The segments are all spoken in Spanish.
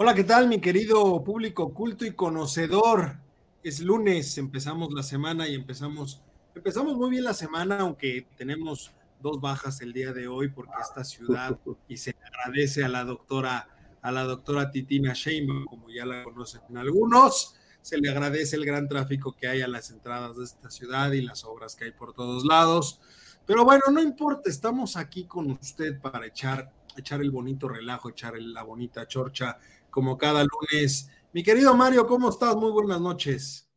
Hola, ¿qué tal mi querido público culto y conocedor? Es lunes, empezamos la semana y empezamos, empezamos muy bien la semana, aunque tenemos dos bajas el día de hoy porque esta ciudad y se agradece a la doctora a la doctora Titina Sheinbaum, como ya la conocen algunos, se le agradece el gran tráfico que hay a las entradas de esta ciudad y las obras que hay por todos lados. Pero bueno, no importa, estamos aquí con usted para echar, echar el bonito relajo, echar la bonita chorcha como cada lunes. Mi querido Mario, ¿cómo estás? Muy buenas noches.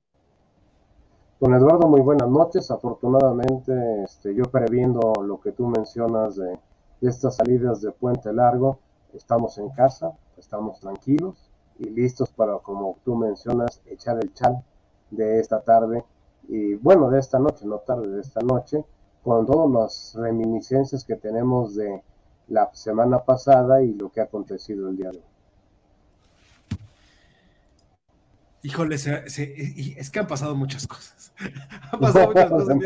Don Eduardo, muy buenas noches. Afortunadamente, este, yo previendo lo que tú mencionas de, estas salidas de Puente Largo, estamos en casa, estamos tranquilos y listos para, como tú mencionas, echar el chal de esta tarde y bueno, de esta noche, no tarde, de esta noche, con todas las reminiscencias que tenemos de la semana pasada y lo que ha acontecido el día de hoy. Híjole, es que han pasado muchas cosas. han pasado muchas cosas.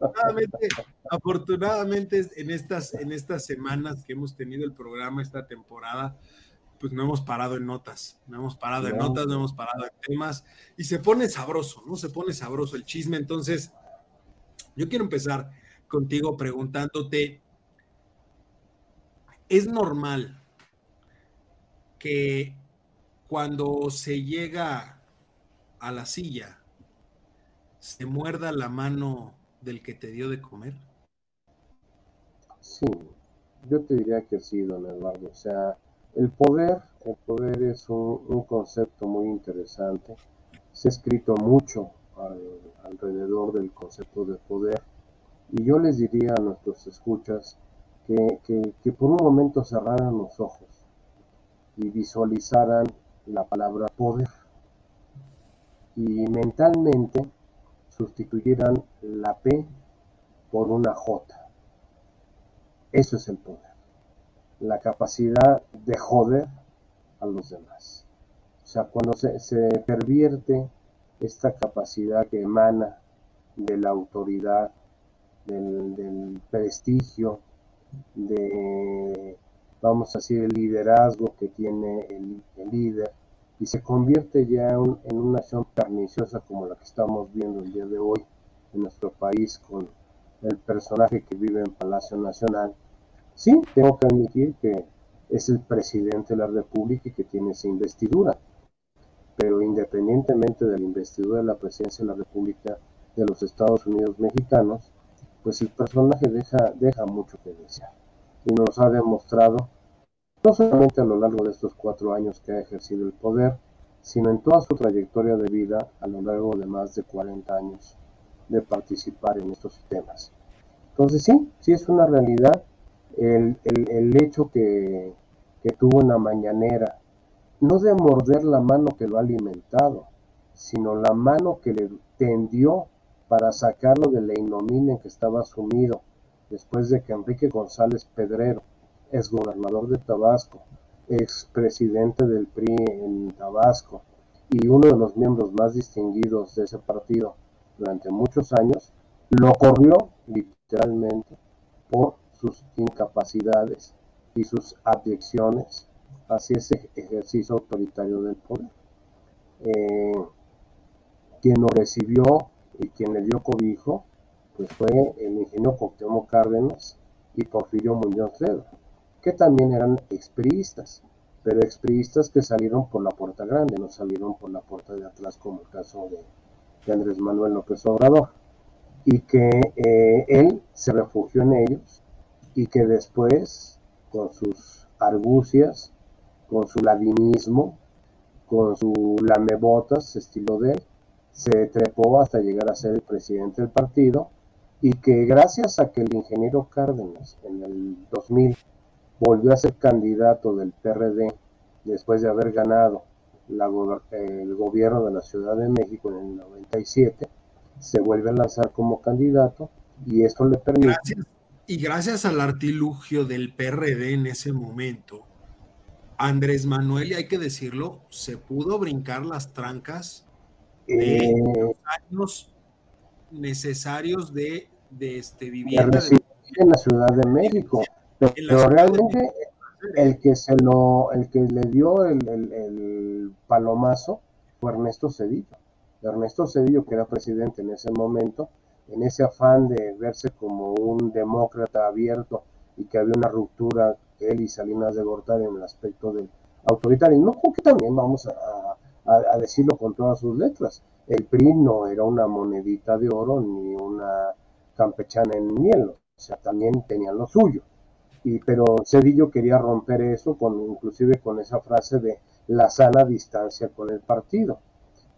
afortunadamente, afortunadamente, en estas, en estas semanas que hemos tenido el programa, esta temporada, pues no hemos parado en notas, no hemos parado en notas, no hemos parado en temas, y se pone sabroso, ¿no? Se pone sabroso el chisme. Entonces, yo quiero empezar contigo preguntándote, ¿es normal que cuando se llega a la silla, se muerda la mano del que te dio de comer? Sí, yo te diría que sí, don Eduardo. O sea, el poder, el poder es un, concepto muy interesante. Se ha escrito mucho alrededor del concepto de poder. Y yo les diría a nuestros escuchas que, que por un momento cerraran los ojos y visualizaran la palabra poder y mentalmente sustituyeran la P por una J. Eso es el poder. La capacidad de joder a los demás. O sea, cuando se, pervierte esta capacidad que emana de la autoridad, del, prestigio, de, vamos a decir, el liderazgo que tiene el, líder y se convierte ya en una acción perniciosa como la que estamos viendo el día de hoy en nuestro país con el personaje que vive en Palacio Nacional. Sí, tengo que admitir que es el presidente de la República y que tiene esa investidura, pero independientemente de la investidura de la presidencia de la República de los Estados Unidos mexicanos, pues el personaje deja, deja mucho que desear y nos ha demostrado, no solamente a lo largo de estos cuatro años que ha ejercido el poder, sino en toda su trayectoria de vida a lo largo de más de 40 años de participar en estos temas. Entonces sí, sí es una realidad el, hecho que, que tuvo una mañanera, no de morder la mano que lo ha alimentado, sino la mano que le tendió para sacarlo de la ignominia en que estaba sumido después de que Enrique González Pedrero, ex gobernador de Tabasco, ex presidente del PRI en Tabasco y uno de los miembros más distinguidos de ese partido durante muchos años, lo corrió literalmente por sus incapacidades y sus abyecciones hacia ese ejercicio autoritario del poder. Eh, quien lo recibió y quien le dio cobijo pues fue el ingeniero Cuauhtémoc Cárdenas y Porfirio Muñoz Ledo, que también eran expriistas. pero expriistas que salieron por la puerta grande, no salieron por la puerta de atrás como el caso de, Andrés Manuel López Obrador, y que eh, él se refugió en ellos y que después, con sus argucias, con su ladinismo, con su lamebotas, estilo de él, se trepó hasta llegar a ser el presidente del partido y que gracias a que el ingeniero Cárdenas en el 2000 volvió a ser candidato del PRD después de haber ganado el gobierno de la Ciudad de México en el 97, se vuelve a lanzar como candidato y esto le permite... y gracias al artilugio del PRD en ese momento, Andrés Manuel, y hay que decirlo, se pudo brincar las trancas de eh, los años necesarios de, de este, vivienda. en la Ciudad de México. Pero, realmente el que se lo, el que le dio el, el, palomazo fue Ernesto Cedillo. Ernesto Cedillo, que era presidente en ese momento, en ese afán de verse como un demócrata abierto y que había una ruptura él y Salinas de Gortari en el aspecto del autoritarismo, que también vamos a, a, decirlo con todas sus letras. El PRI no era una monedita de oro ni una campechana en hielo, o sea, también tenían lo suyo. Y, pero Cedillo quería romper eso, con, inclusive con esa frase de la sana distancia con el partido.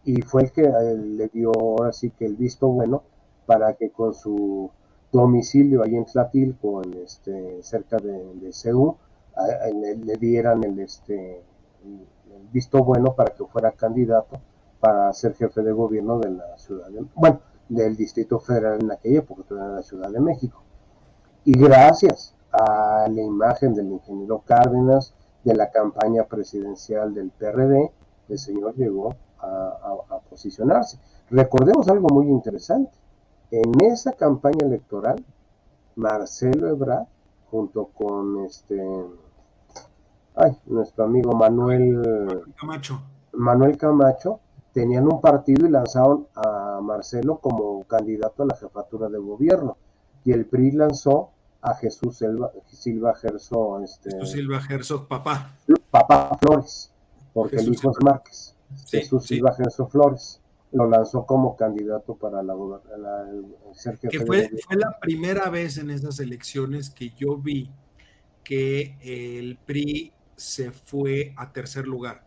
Y fue el que eh, le dio ahora sí que el visto bueno para que con su domicilio ahí en Tlatilco, en este, cerca de, de le, dieran el, este, el visto bueno para que fuera candidato para ser jefe de gobierno de la ciudad bueno, del Distrito Federal en aquella época, todavía en la Ciudad de México. Y gracias a la imagen del ingeniero Cárdenas, de la campaña presidencial del PRD, el señor llegó a, a posicionarse. Recordemos algo muy interesante. En esa campaña electoral, Marcelo Ebrard, junto con este ay, nuestro amigo Manuel Camacho. Manuel Camacho, tenían un partido y lanzaron a Marcelo como candidato a la jefatura de gobierno. Y el PRI lanzó a Jesús Silva, Silva Gerso, este, Jesús Silva Gerso, papá. Papá Flores, porque el hijo es Márquez. Jesús Silva Gerso Flores lo lanzó como candidato para la, la ser que fue, fue la primera vez en esas elecciones que yo vi que el PRI se fue a tercer lugar.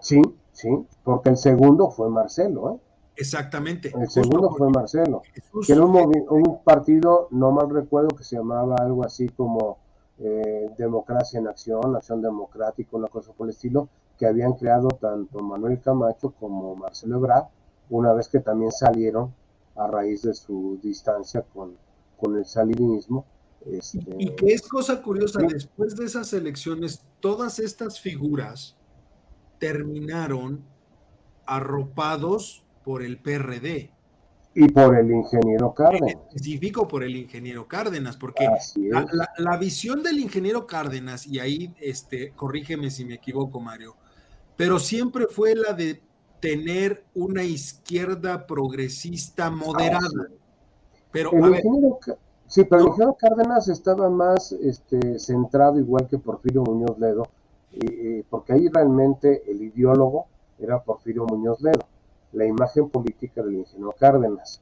Sí, sí, porque el segundo fue Marcelo, ¿eh? Exactamente. El segundo fue Marcelo. que era un, partido, no mal recuerdo, que se llamaba algo así como eh, Democracia en Acción, Acción Democrática, una cosa por el estilo, que habían creado tanto Manuel Camacho como Marcelo Ebrard, una vez que también salieron a raíz de su distancia con, con el salinismo este, y que es cosa curiosa, después de esas elecciones, todas estas figuras terminaron arropados por el PRD. Y por el ingeniero Cárdenas. Específico por el ingeniero Cárdenas, porque la, visión del ingeniero Cárdenas, y ahí este, corrígeme si me equivoco, Mario, pero siempre fue la de tener una izquierda progresista moderada. Pero, a ver, Sí, pero el Cárdenas estaba más este, centrado, igual que Porfirio Muñoz Ledo, porque ahí realmente el ideólogo era Porfirio Muñoz Ledo, la imagen política del ingeniero Cárdenas.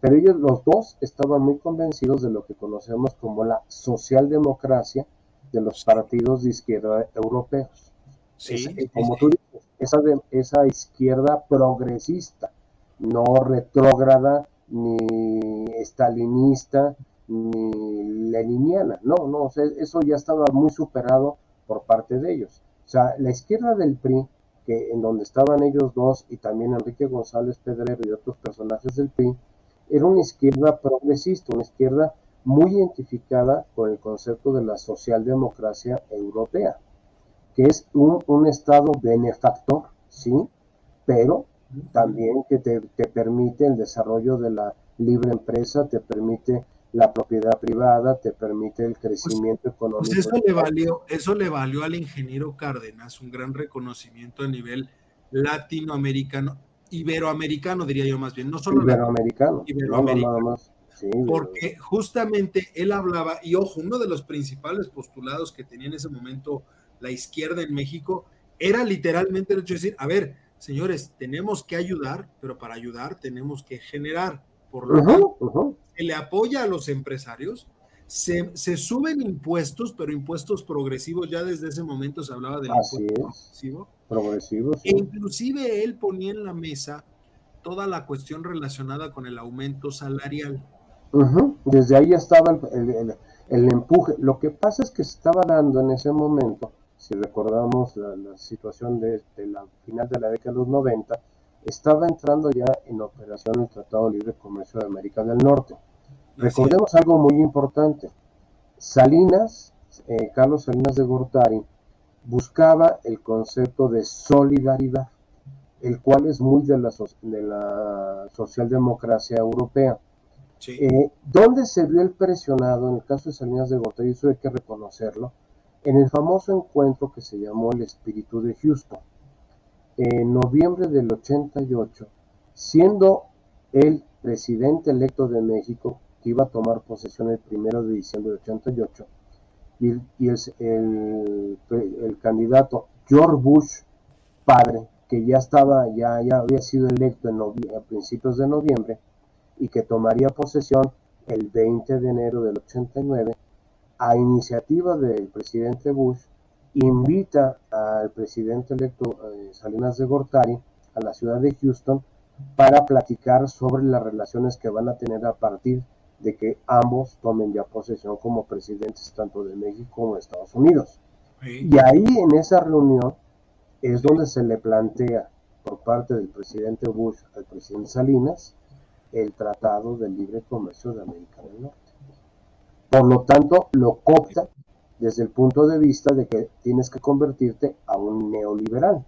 Pero ellos los dos estaban muy convencidos de lo que conocemos como la socialdemocracia de los partidos de izquierda europeos. Sí, como tú dices, esa, de, esa izquierda progresista, no retrógrada ni estalinista, ni leniniana, no, no, eso ya estaba muy superado por parte de ellos. O sea, la izquierda del PRI, que en donde estaban ellos dos y también Enrique González Pedrero y otros personajes del PRI, era una izquierda progresista, una izquierda muy identificada con el concepto de la socialdemocracia europea, que es un, un Estado benefactor, sí, pero también que te, te permite el desarrollo de la libre empresa, te permite la propiedad privada, te permite el pues, crecimiento económico. Pues eso le valió, eso le valió al ingeniero Cárdenas un gran reconocimiento a nivel latinoamericano, iberoamericano diría yo más bien, no solo iberoamericano, iberoamericano. porque justamente él hablaba, y ojo, uno de los principales postulados que tenía en ese momento la izquierda en México, era literalmente el hecho de decir, a ver, señores, tenemos que ayudar, pero para ayudar tenemos que generar. Por lo tanto, se le apoya a los empresarios, se, suben impuestos, pero impuestos progresivos, ya desde ese momento se hablaba del impuesto progresivo. E inclusive él ponía en la mesa toda la cuestión relacionada con el aumento salarial. Desde ahí estaba el, empuje. Lo que pasa es que se estaba dando en ese momento, si recordamos la, situación de, la final de la década de los 90, estaba entrando ya en operación el Tratado Libre de Comercio de América del Norte. Recordemos algo muy importante. Salinas, eh, Carlos Salinas de Gortari, buscaba el concepto de solidaridad, el cual es muy de la, de la socialdemocracia europea. Eh, ¿Dónde se vio el presionado en el caso de Salinas de Gortari? Eso hay que reconocerlo. En el famoso encuentro que se llamó el Espíritu de Houston. En noviembre del 88, siendo el presidente electo de México, que iba a tomar posesión el primero de diciembre del 88, y, y el, el, candidato George Bush, padre, que ya estaba, ya, ya había sido electo en a principios de noviembre y que tomaría posesión el 20 de enero del 89, a iniciativa del presidente Bush, invita al presidente electo eh, Salinas de Gortari a la ciudad de Houston para platicar sobre las relaciones que van a tener a partir de que ambos tomen ya posesión como presidentes tanto de México como de Estados Unidos. Y ahí en esa reunión es donde se le plantea por parte del presidente Bush al presidente Salinas el Tratado de Libre Comercio de América del Norte. Por lo tanto, lo copta desde el punto de vista de que tienes que convertirte a un neoliberal.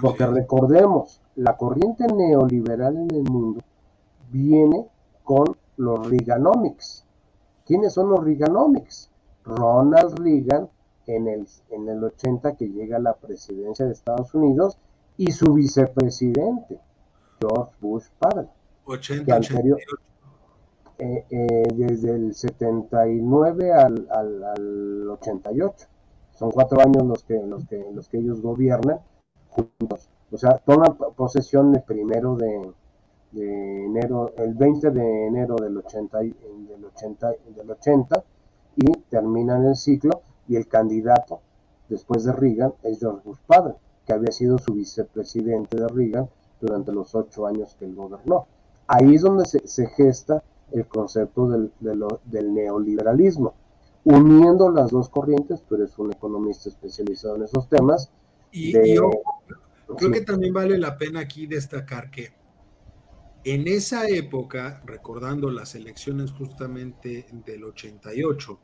Porque recordemos, la corriente neoliberal en el mundo viene con los Reaganomics. ¿Quiénes son los Reaganomics? Ronald Reagan en el, en el 80 que llega a la presidencia de Estados Unidos y su vicepresidente, George Bush padre. 80, eh, eh, desde el 79 al, al, 88. Son cuatro años los que, los que, los que ellos gobiernan juntos. O sea, toman posesión el primero de, de enero, el 20 de enero del 80, del 80, del 80 y terminan el ciclo y el candidato después de Reagan es George Bush padre, que había sido su vicepresidente de Reagan durante los ocho años que él gobernó. Ahí es donde se, gesta el concepto del, del, neoliberalismo, uniendo las dos corrientes, tú eres un economista especializado en esos temas. Y, yo creo que también vale la pena aquí destacar que en esa época, recordando las elecciones justamente del 88,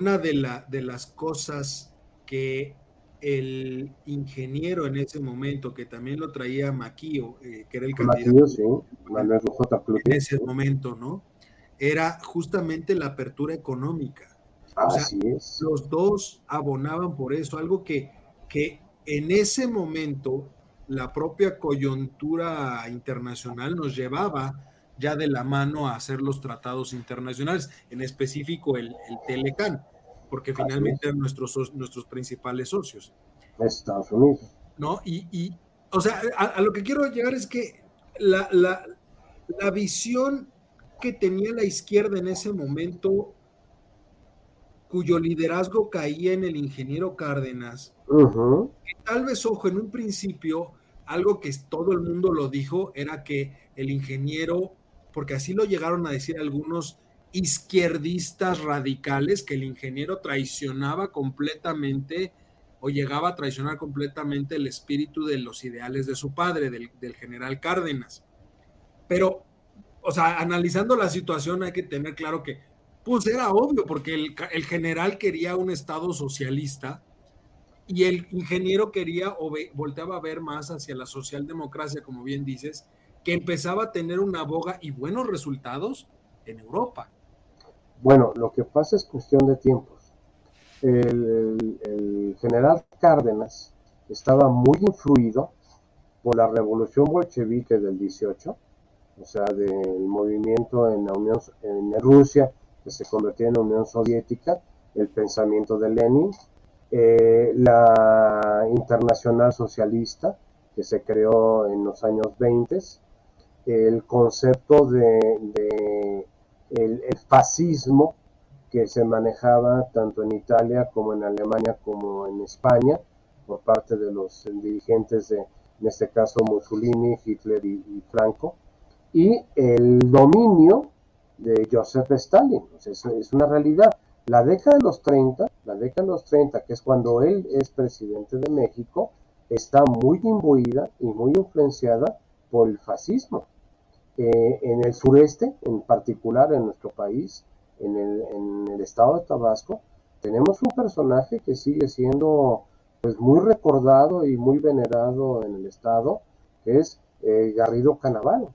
una de, la, de las cosas que el ingeniero en ese momento, que también lo traía Maquio, eh, que era el candidato sí, en ese momento, ¿no? Era justamente la apertura económica. Así es. Los dos abonaban por eso, algo que, que en ese momento la propia coyuntura internacional nos llevaba ya de la mano a hacer los tratados internacionales, en específico el, el Telecan, porque finalmente eran nuestros, nuestros principales socios. Estados Unidos. ¿No? Y, o sea, a, lo que quiero llegar es que la, la, la visión que tenía la izquierda en ese momento, cuyo liderazgo caía en el ingeniero Cárdenas, que tal vez, ojo, en un principio, algo que todo el mundo lo dijo era que el ingeniero, porque así lo llegaron a decir algunos izquierdistas radicales, que el ingeniero traicionaba completamente o llegaba a traicionar completamente el espíritu de los ideales de su padre, del, general Cárdenas. Pero, o sea, analizando la situación hay que tener claro que, pues era obvio, porque el, el general quería un Estado socialista, y el ingeniero quería o volteaba a ver más hacia la socialdemocracia, como bien dices, que empezaba a tener una boga y buenos resultados en Europa. Bueno, lo que pasa es cuestión de tiempos. El, general Cárdenas estaba muy influido por la revolución bolchevique del 18, o sea, del movimiento en la Unión en Rusia que se convertía en la Unión Soviética, el pensamiento de Lenin, eh, la Internacional Socialista, que se creó en los años 20, el concepto de, el, fascismo que se manejaba tanto en Italia como en Alemania como en España por parte de los dirigentes de, en este caso Mussolini, Hitler y, Franco, y el dominio de Joseph Stalin. es una realidad. La década de los 30, la década de los 30, que es cuando él es presidente de México, está muy imbuida y muy influenciada por el fascismo. Eh, en el sureste, en particular en nuestro país, en el, estado de Tabasco, tenemos un personaje que sigue siendo pues muy recordado y muy venerado en el estado, que es eh, Garrido Canaval.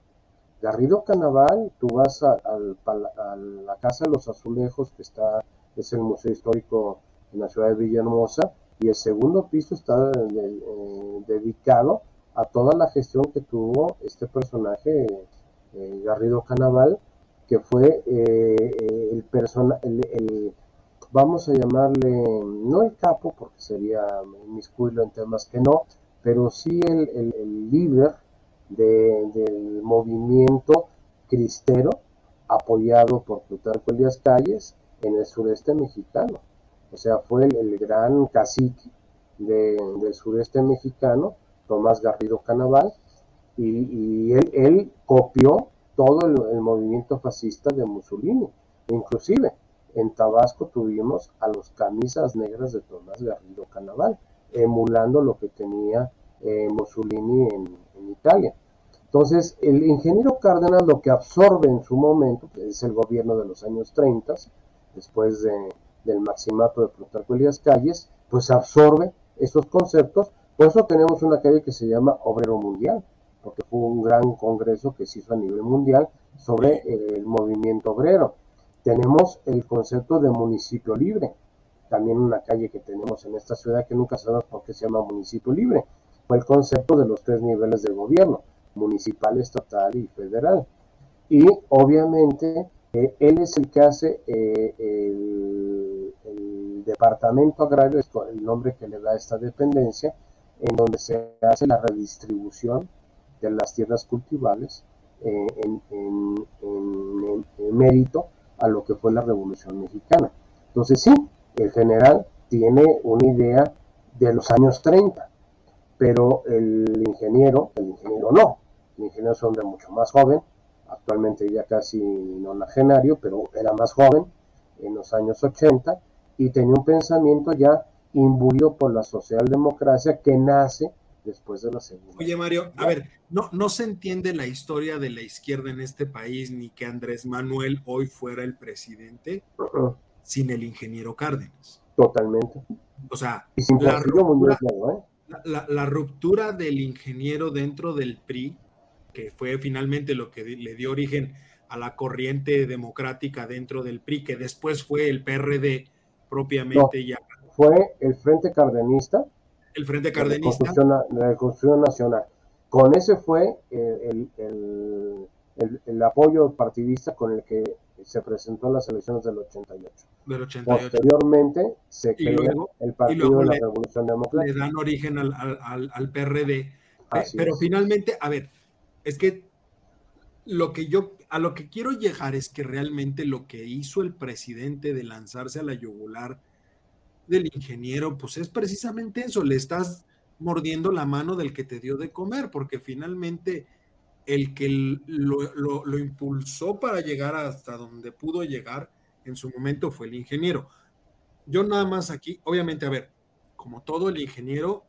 Garrido Canaval, tú vas a, la Casa de los Azulejos, que está, es el Museo Histórico en la ciudad de Villahermosa, y el segundo piso está eh, dedicado a toda la gestión que tuvo este personaje, eh, Garrido Canaval, que fue el persona, el, vamos a llamarle, no el capo, porque sería inmiscuirlo en temas que no, pero sí el, líder del movimiento cristero apoyado por Plutarco Elías Calles en el sureste mexicano. O sea, fue el, gran cacique del sureste mexicano, Tomás Garrido Canaval, y, él, copió todo el, movimiento fascista de Mussolini, inclusive en Tabasco tuvimos a los camisas negras de Tomás Garrido Canaval, emulando lo que tenía eh, Mussolini en, Italia. Entonces, el ingeniero Cárdenas lo que absorbe en su momento, que es el gobierno de los años 30, después del maximato de Plutarco Elías Calles, pues absorbe esos conceptos. Por eso tenemos una calle que se llama Obrero Mundial, porque fue un gran congreso que se hizo a nivel mundial sobre el movimiento obrero. Tenemos el concepto de municipio libre, también una calle que tenemos en esta ciudad que nunca sabemos por qué se llama municipio libre. Fue el concepto de los tres niveles de gobierno, municipal, estatal y federal. Y obviamente eh, él es el que hace eh, el, departamento agrario, es el nombre que le da esta dependencia, en donde se hace la redistribución de las tierras cultivables eh, en, mérito a lo que fue la Revolución Mexicana. Entonces sí, el general tiene una idea de los años 30, pero el ingeniero, el ingeniero no, el ingeniero es un hombre mucho más joven, actualmente ya casi nonagenario, pero era más joven en los años 80 y tenía un pensamiento ya imbuido por la socialdemocracia que nace después de la segunda. Oye, Mario, a ver, no, no se entiende la historia de la izquierda en este país ni que Andrés Manuel hoy fuera el presidente sin el ingeniero Cárdenas. Totalmente. O sea, y sin la, ruptura, ¿eh? la, ruptura del ingeniero dentro del PRI, que fue finalmente lo que le dio origen a la corriente democrática dentro del PRI, que después fue el PRD propiamente ya. Fue el Frente Cardenista el Frente Cardenista. La Constitución Nacional. Con ese fue el, apoyo partidista con el que se presentó en las elecciones del 88. Del 88. Posteriormente se creó el Partido de la Revolución Democrática. Le dan origen al, PRD. Pero finalmente, a ver, es que lo que yo a lo que quiero llegar es que realmente lo que hizo el presidente de lanzarse a la yugular del ingeniero, pues es precisamente eso, le estás mordiendo la mano del que te dio de comer, porque finalmente el que lo, impulsó para llegar hasta donde pudo llegar en su momento fue el ingeniero. Yo nada más aquí, obviamente, a ver, como todo el ingeniero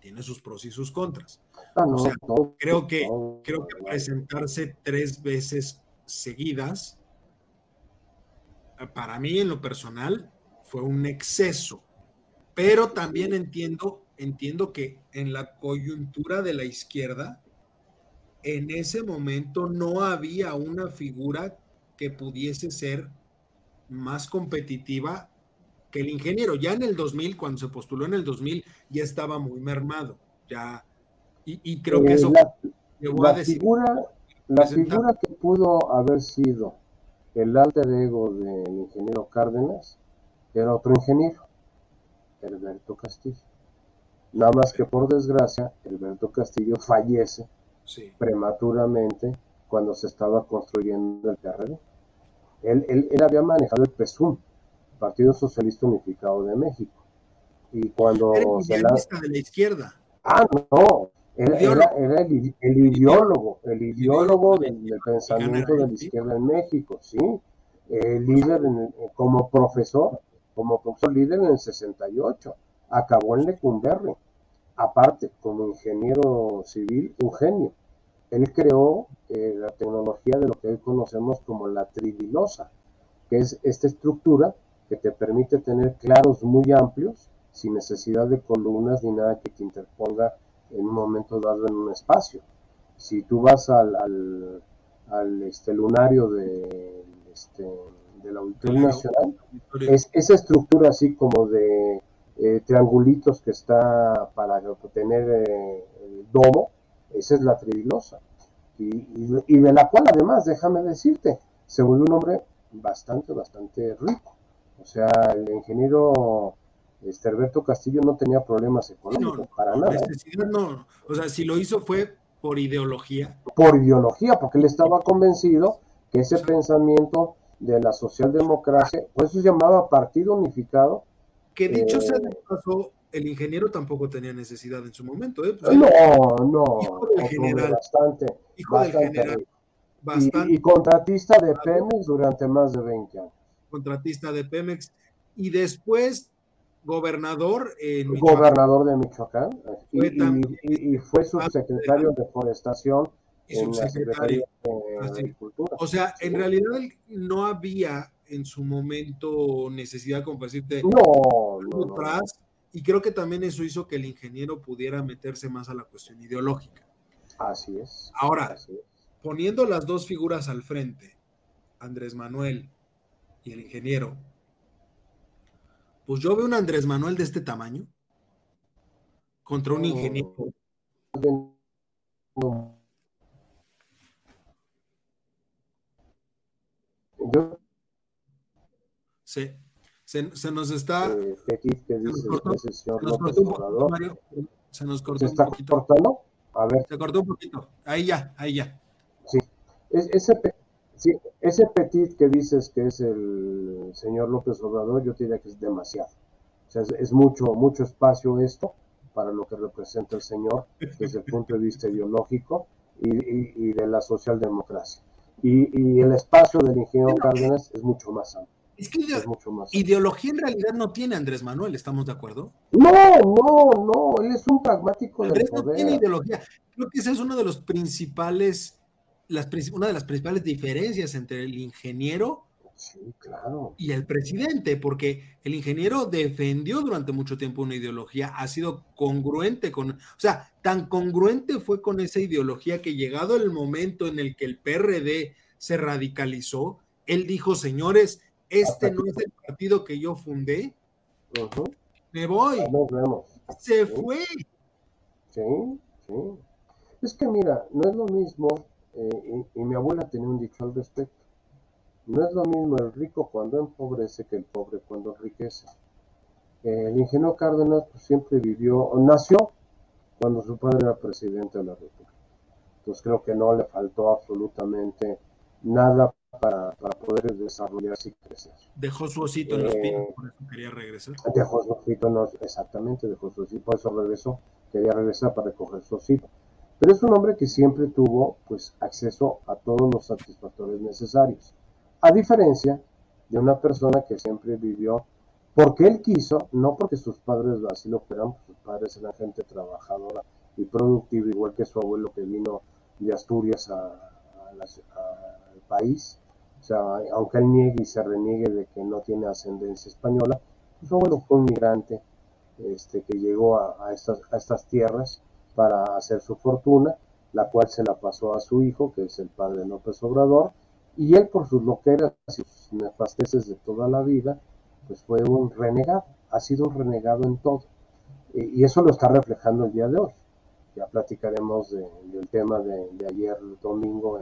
tiene sus pros y sus contras. Ah, o sea, creo que, creo que presentarse tres veces seguidas, para mí en lo personal, fue un exceso. Pero también entiendo, entiendo que en la coyuntura de la izquierda, en ese momento no había una figura que pudiese ser más competitiva que el ingeniero. Ya en el 2000, cuando se postuló en el 2000, ya estaba muy mermado. Ya, y, creo que eso la, a decir, figura, la figura que pudo haber sido el alter ego del ingeniero Cárdenas era otro ingeniero. Herberto Castillo. Nada más que por desgracia, Herberto Castillo fallece prematuramente cuando se estaba construyendo el PRD. Él, él, había manejado el PSUM, Partido Socialista Unificado de México. Y cuando se la... de la izquierda. Ah, no, era, el, ideólogo, el ideólogo del, pensamiento de la izquierda en México, ¿sí? El líder como profesor, como profesor líder en el 68, acabó en Lecumberri. Aparte, como ingeniero civil, un genio. Él creó eh, la tecnología de lo que hoy conocemos como la tridilosa, que es esta estructura que te permite tener claros muy amplios, sin necesidad de columnas ni nada que te interponga en un momento dado en un espacio. Si tú vas al, al, este, lunario de, este, del Auditorio Nacional, es, esa estructura así como de eh, triangulitos que está para tener eh, el domo, esa es la tridilosa. Y, y, de la cual además, déjame decirte, se volvió un hombre bastante, bastante rico. O sea, el ingeniero este Alberto Castillo no tenía problemas económicos para nada. No, o sea, si lo hizo fue por ideología. Por ideología, porque él estaba convencido que ese pensamiento de la socialdemocracia, por eso se llamaba Partido Unificado. Que dicho sea de eh, paso, el ingeniero tampoco tenía necesidad en su momento. ¿eh? Pues, no, no, hijo del general, bastante, hijo del general, bastante. Y, y, contratista de Pemex durante más de 20 años. Contratista de Pemex. Y después gobernador en Gobernador de Michoacán y, fue subsecretario de Forestación en la Secretaría de Agricultura. O sea, en realidad no había en su momento necesidad, como decirte, no, no, y creo que también eso hizo que el ingeniero pudiera meterse más a la cuestión ideológica. Así es. Ahora, poniendo las dos figuras al frente, Andrés Manuel y el ingeniero, pues yo veo un Andrés Manuel de este tamaño contra un ingeniero. Sí, se, se nos está. Eh, ¿Qué dice se nos cortó, se nos cortó un poquito. cortando? A ver. Se cortó un poquito. Ahí ya, ahí ya. Sí. Es, ese, Sí, ese petit que dices que es el señor López Obrador, yo diría que es demasiado. O sea, es, mucho, mucho espacio esto para lo que representa el señor desde el punto de vista ideológico y, de la socialdemocracia. Y, el espacio del ingeniero Cárdenas es mucho más amplio. Es que mucho más ideología en realidad no tiene Andrés Manuel, ¿estamos de acuerdo? No, no, no, él es un pragmático Andrés no tiene ideología. Creo que ese es uno de los principales una de las principales diferencias entre el ingeniero y el presidente, porque el ingeniero defendió durante mucho tiempo una ideología, ha sido congruente con, o sea, tan congruente fue con esa ideología que llegado el momento en el que el PRD se radicalizó, él dijo, señores, este no es el partido que yo fundé, me voy. Se fue. Sí, sí. Es que mira, no es lo mismo eh, y, mi abuela tenía un dicho al respecto. No es lo mismo el rico cuando empobrece que el pobre cuando enriquece. el ingeniero Cárdenas pues, siempre vivió, nació cuando su padre era presidente de la República. Entonces creo que no le faltó absolutamente nada para, poder desarrollarse y crecer. Dejó su osito en los pinos, eh, por eso quería regresar. Dejó su osito, no, exactamente, dejó su osito, por eso regresó, quería regresar para recoger su osito. Pero es un hombre que siempre tuvo pues, acceso a todos los satisfactores necesarios. A diferencia de una persona que siempre vivió porque él quiso, no porque sus padres así lo fueran, sus padres eran gente trabajadora y productiva, igual que su abuelo que vino de Asturias al país. O sea, aunque él niegue y se reniegue de que no tiene ascendencia española, pues, su abuelo fue un migrante este, que llegó a, estas, a estas tierras para hacer su fortuna, la cual se la pasó a su hijo, que es el padre López Obrador, y él por sus loqueras y sus nefasteces de toda la vida, pues fue un renegado, ha sido un renegado en todo. Y eso lo está reflejando el día de hoy. Ya platicaremos del tema de, ayer domingo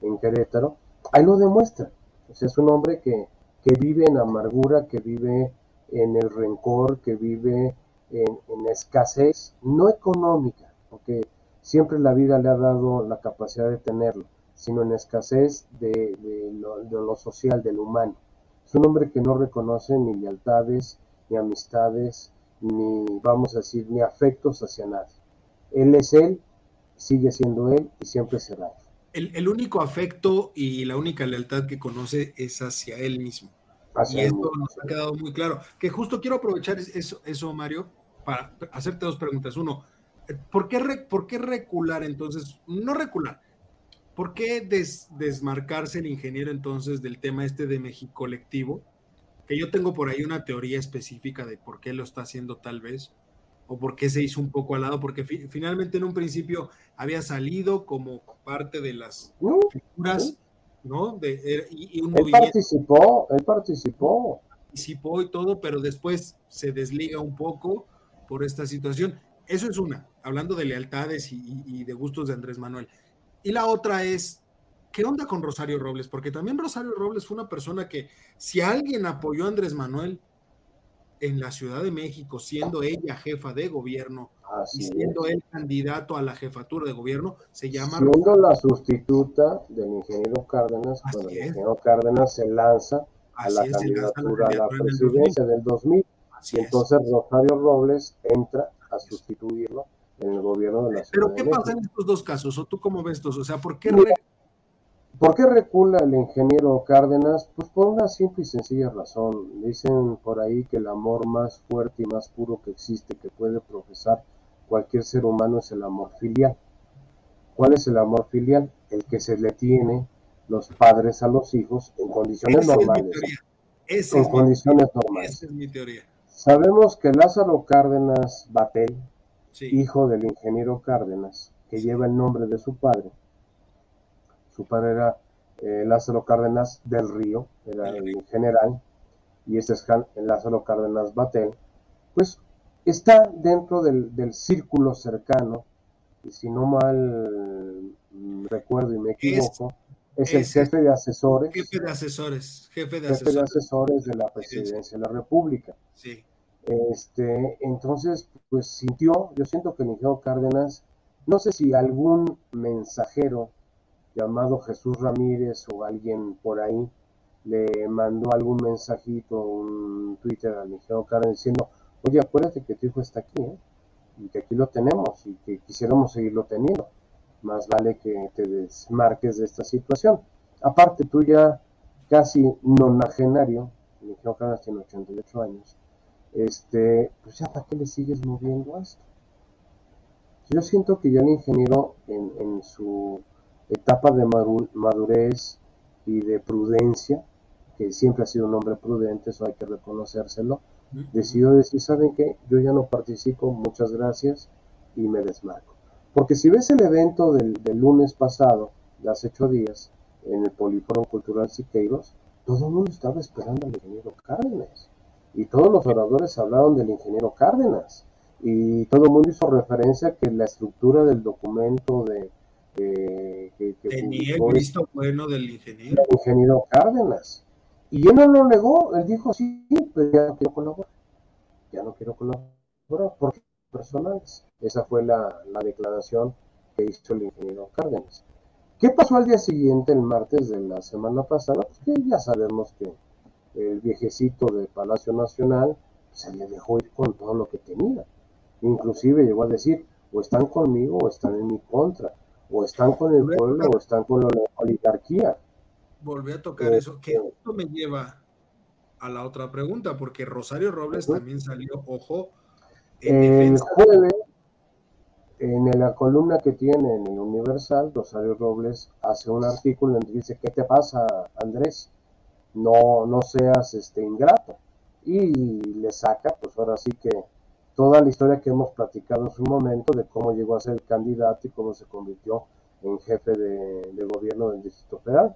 en, Querétaro. Ahí lo demuestra. es un hombre que, que vive en amargura, que vive en el rencor, que vive en, escasez, no económica, porque siempre la vida le ha dado la capacidad de tenerlo, sino en escasez de, lo, social, del humano. Es un hombre que no reconoce ni lealtades, ni amistades, ni, vamos a decir, ni afectos hacia nadie. Él es él, sigue siendo él y siempre será él. El, el único afecto y la única lealtad que conoce es hacia él mismo y esto nos ha quedado muy claro. Que justo quiero aprovechar eso, eso, Mario, para hacerte dos preguntas. Uno, ¿por qué, por qué recular entonces? No recular. ¿Por qué desmarcarse el ingeniero entonces del tema este de México colectivo? Que yo tengo por ahí una teoría específica de por qué lo está haciendo tal vez, o por qué se hizo un poco al lado, porque finalmente en un principio había salido como parte de las figuras ¿no? De, y, él participó, él participó. Participó y todo, pero después se desliga un poco por esta situación. Eso es una, hablando de lealtades y, de gustos de Andrés Manuel. Y la otra es, ¿qué onda con Rosario Robles? Porque también Rosario Robles fue una persona que, si alguien apoyó a Andrés Manuel en la Ciudad de México, siendo ella jefa de gobierno, y siendo él candidato a la jefatura de gobierno, se llama... Siendo la sustituta del ingeniero Cárdenas, cuando el ingeniero Cárdenas se lanza a la, candidatura a la presidencia del 2000. y entonces Rosario Robles entra a sustituirlo en el gobierno de la ciudad. Pero ¿qué pasa en estos dos casos? ¿O tú cómo ves estos? O sea, ¿por qué... ¿Por qué recula el ingeniero Cárdenas? Pues por una simple y sencilla razón. Dicen por ahí que el amor más fuerte y más puro que existe, que puede profesar cualquier ser humano es el amor filial. ¿Cuál es el amor filial? El que se le tiene los padres a los hijos en condiciones normales. en condiciones normales. Esa es mi teoría. Sabemos que Lázaro Cárdenas Batel, hijo del ingeniero Cárdenas, que lleva el nombre de su padre, su padre era eh, Lázaro Cárdenas del Río, era el general, y este es Lázaro Cárdenas Batel, pues está dentro del, del círculo cercano, y si no mal mm, recuerdo y me equivoco, es, el jefe de asesores. Jefe de asesores, jefe de, asesores. de asesores de la presidencia de la República. Sí. Este, entonces, pues sintió, yo siento que el ingeniero Cárdenas, no sé si algún mensajero llamado Jesús Ramírez o alguien por ahí le mandó algún mensajito, un Twitter al ingeniero Cárdenas diciendo, oye, acuérdate que tu hijo está aquí, ¿eh? y que aquí lo tenemos, y que quisiéramos seguirlo teniendo. Más vale que te desmarques de esta situación. Aparte, tú ya casi nonagenario, el ingeniero Cárdenas tiene 88 años, este, pues ya para qué le sigues moviendo esto. Yo siento que ya el ingeniero en, en su etapa de madurez y de prudencia, que siempre ha sido un hombre prudente, eso hay que reconocérselo, decidió decir, ¿saben qué? Yo ya no participo, muchas gracias, y me desmarco. Porque si ves el evento del, lunes pasado, de hace ocho días, en el Polífono Cultural Siqueiros, todo el mundo estaba esperando al ingeniero Cárdenas. Y todos los oradores hablaron del ingeniero Cárdenas. Y todo el mundo hizo referencia a que la estructura del documento de, que, Tenía el visto bueno del ingeniero. El ingeniero Cárdenas. Y él no lo negó, él dijo, sí, pero ya no quiero colaborar. Ya no quiero colaborar, porque personales. Esa fue la, declaración que hizo el ingeniero Cárdenas. ¿Qué pasó al día siguiente, el martes de la semana pasada? Pues que ya sabemos que el viejecito de Palacio Nacional se le dejó ir con todo lo que tenía. Inclusive llegó a decir, o están conmigo o están en mi contra, o están con el pueblo o están con la oligarquía volví a tocar eso, que este esto me lleva a la otra pregunta, porque Rosario Robles también salió, ojo, en el jueves, en la columna que tiene en el Universal, Rosario Robles hace un artículo en que dice, ¿qué te pasa, Andrés? No, no seas este ingrato. Y le saca, pues ahora sí que toda la historia que hemos platicado en su momento de cómo llegó a ser candidato y cómo se convirtió en jefe de, de gobierno del Distrito Federal.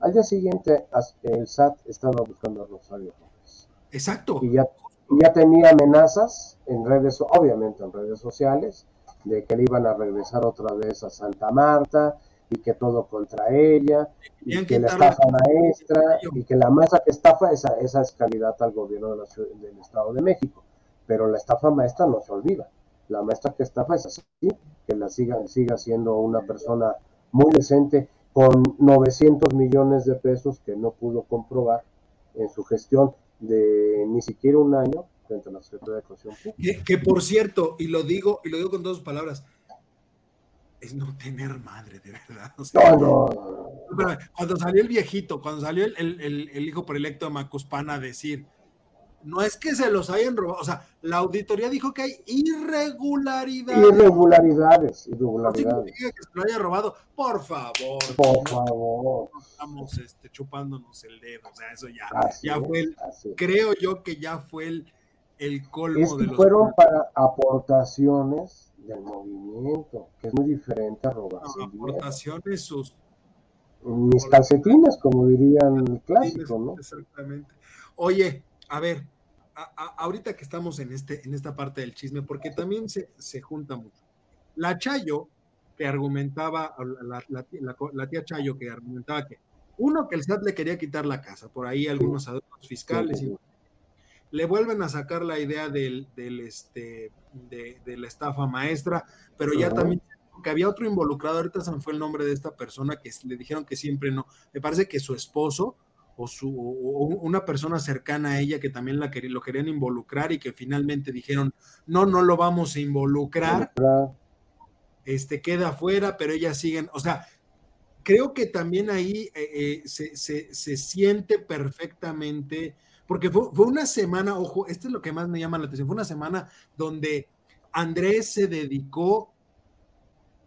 Al día siguiente, el SAT estaba buscando a Rosario Robles. Exacto. Y ya, ya tenía amenazas en redes, obviamente en redes sociales, de que le iban a regresar otra vez a Santa Marta, y que todo contra ella, y que la estafa maestra, y que la maestra que estafa, esa, esa es candidata al gobierno de la, del Estado de México. Pero la estafa maestra no se olvida. La maestra que estafa es así, que la siga, siga siendo una persona muy decente con 900 millones de pesos que no pudo comprobar en su gestión de ni siquiera un año frente a la Secretaría de Educación Pública. Que, por cierto, y lo digo, y lo digo con dos palabras, es no tener madre, de verdad. no, no, Cuando salió el viejito, cuando salió el, el, el, hijo preelecto de Macuspana a decir, no es que se los hayan robado, o sea, la auditoría dijo que hay irregularidades. Irregularidades, irregularidades. que se lo haya robado, por favor. Por favor. estamos este, chupándonos el dedo, o sea, eso ya, ya fue el, creo yo que ya fue el, el colmo de los. Fueron para aportaciones del movimiento, que es muy diferente a robarse. No, aportaciones sus. Mis calcetines, como dirían el clásico, ¿no? Exactamente. Oye, a ver, ahorita que estamos en, este, en esta parte del chisme, porque también se, se junta mucho. La Chayo, que argumentaba, la, tía Chayo, que argumentaba que, uno, que el SAT le quería quitar la casa, por ahí algunos adultos fiscales, y le vuelven a sacar la idea del, del este, de, la estafa maestra, pero ya también que había otro involucrado, ahorita se me fue el nombre de esta persona que le dijeron que siempre no, me parece que su esposo o, su, una persona cercana a ella que también la lo querían involucrar y que finalmente dijeron, no, no lo vamos a involucrar, este queda afuera, pero ellas siguen, o sea, creo que también ahí eh, eh, se, se, siente perfectamente, porque fue, fue, una semana, ojo, esto es lo que más me llama la atención, fue una semana donde Andrés se dedicó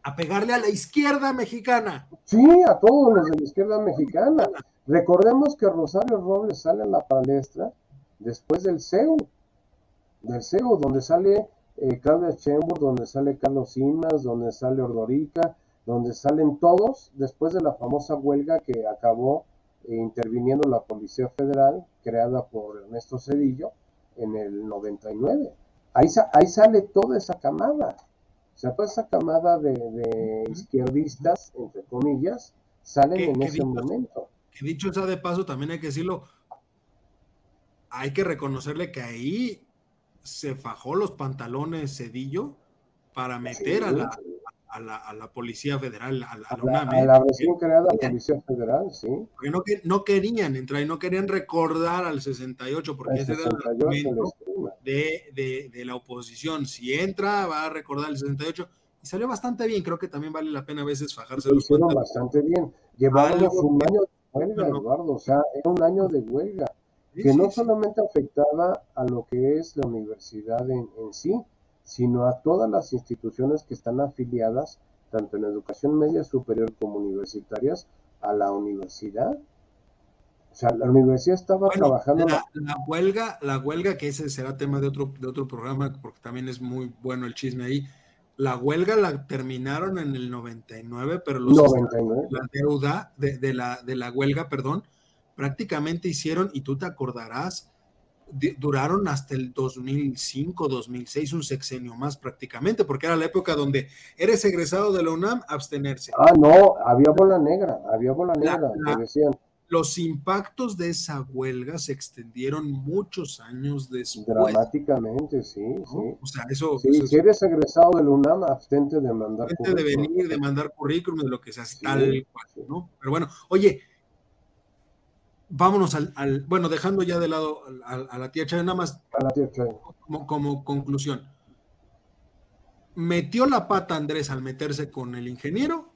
a pegarle a la izquierda mexicana. Sí, a todos los de la izquierda mexicana. Recordemos que Rosario Robles sale a la palestra después del CEU, del CEU, donde sale eh, Claudia Sheinbaum, donde sale Carlos Simas, donde sale Ordorica, donde salen todos después de la famosa huelga que acabó interviniendo la Policía Federal, creada por Ernesto Cedillo en el 99. Ahí, ahí sale toda esa camada. O sea, toda esa camada de, izquierdistas, entre comillas, salen en ese momento dicho sea de paso, también hay que decirlo, hay que reconocerle que ahí se fajó los pantalones Cedillo para meter a, la, a, la, a, la, Policía Federal, a la, a la, recién creada Policía Federal, sí. Porque no, no querían entrar y no querían recordar al 68, porque ese era el de, de, de, la oposición. Si entra, va a recordar el 68. Y salió bastante bien, creo que también vale la pena a veces fajarse los hicieron bastante bien. Llevábamos un año huelga, Eduardo, o sea, era un año de huelga, que no solamente afectaba a lo que es la universidad en, sí, sino a todas las instituciones que están afiliadas, tanto en educación media superior como universitarias, a la universidad. O sea, la universidad estaba trabajando. La, la, huelga, la huelga, que ese será tema de otro, de otro programa, porque también es muy bueno el chisme ahí la huelga la terminaron en el 99, pero los la deuda de, la, de la huelga, perdón, prácticamente hicieron, y tú te acordarás, duraron hasta el 2005, 2006, un sexenio más prácticamente, porque era la época donde eres egresado de la UNAM, abstenerse. Ah, no, había bola negra, había bola negra, decían los impactos de esa huelga se extendieron muchos años después. Dramáticamente, sí, sí. O sea, eso... Sí, si eres egresado del UNAM, abstente de mandar currículum. de venir, de mandar currículum, de lo que sea, tal cual, ¿no? Pero bueno, oye, vámonos al, bueno, dejando ya de lado a, la tía Chay, nada más a la tía Como, como conclusión. ¿Metió la pata Andrés al meterse con el ingeniero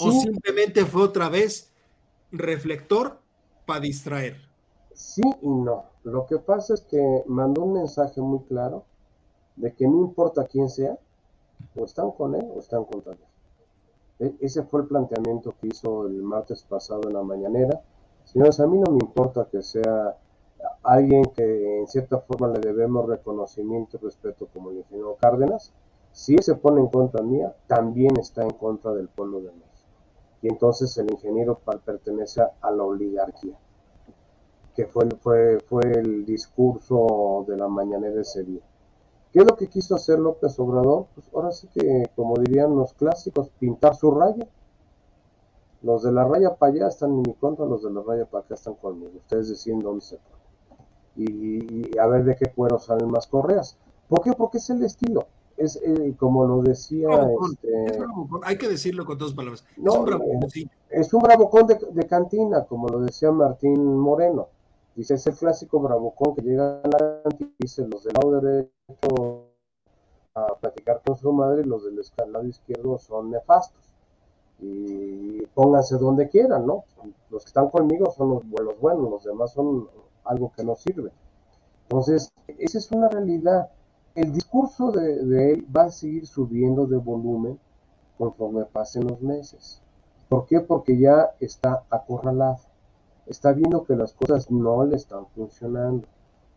¿O simplemente fue otra vez reflector para distraer? Sí y no. Lo que pasa es que mandó un mensaje muy claro de que no importa quién sea, o están con él o están contra él. E, ese fue el planteamiento que hizo el martes pasado en la mañanera. Señores, a mí no me importa que sea alguien que en cierta forma le debemos reconocimiento y respeto como el ingeniero Cárdenas. Si él se pone en contra mía, también está en contra del pueblo de México y entonces el ingeniero pertenece a la oligarquía, que fue, fue, fue el discurso de la mañanera ese día. ¿Qué es lo que quiso hacer López Obrador? Pues ahora sí que, como dirían los clásicos, pintar su raya. Los de la raya para allá están en mi contra, los de la raya para acá están conmigo. Ustedes deciden dónde se ponen. Y, a ver de qué cuero salen más correas. ¿Por qué? Porque es el estilo. Es eh, como lo decía. Este... Hay que decirlo con dos palabras. es un bravocón, es un bravocón de, cantina, como lo decía Martín Moreno. Dice, es el clásico bravocón que llega a la cantina y dice los del lado derecho a platicar con su madre los del lado izquierdo son nefastos y pónganse donde quieran, ¿no? Los que están conmigo son los, los buenos, los demás son algo que no sirve. Entonces, esa es una realidad. El discurso de, él va a seguir subiendo de volumen conforme pasen los meses. ¿Por qué? Porque ya está acorralado. Está viendo que las cosas no le están funcionando,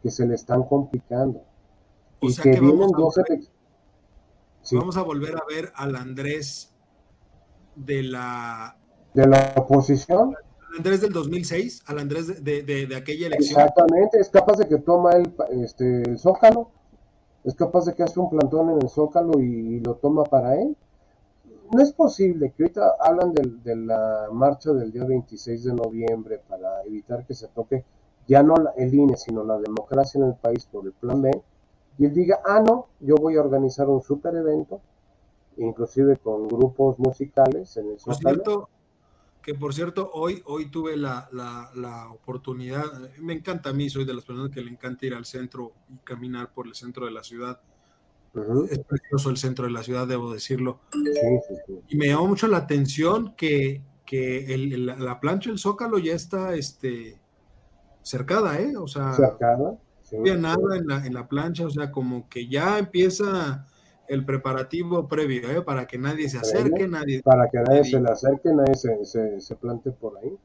que se le están complicando. Y que, Vamos a volver a ver al Andrés de la... De la oposición. Andrés del 2006, al Andrés de, de, aquella elección. Exactamente, es capaz de que toma el, este, el Zócalo, es capaz de que hace un plantón en el Zócalo y, lo toma para él. No es posible que ahorita hablan de, de, la marcha del día 26 de noviembre para evitar que se toque ya no el INE, sino la democracia en el país por el plan B, y él diga, ah, no, yo voy a organizar un super evento inclusive con grupos musicales en el por cierto, que por cierto, hoy, hoy tuve la, oportunidad, me encanta a mí, soy de las personas que le encanta ir al centro y caminar por el centro de la ciudad. Es precioso el centro de la ciudad, debo decirlo. Y me llamó mucho la atención que, la plancha del Zócalo ya está este, cercada, ¿eh? O sea, cercada. No había nada en la, en la plancha, o sea, como que ya empieza el preparativo previo, ¿eh? para que nadie se acerque, nadie... Para que nadie, se le acerque, nadie se, se, plante por ahí.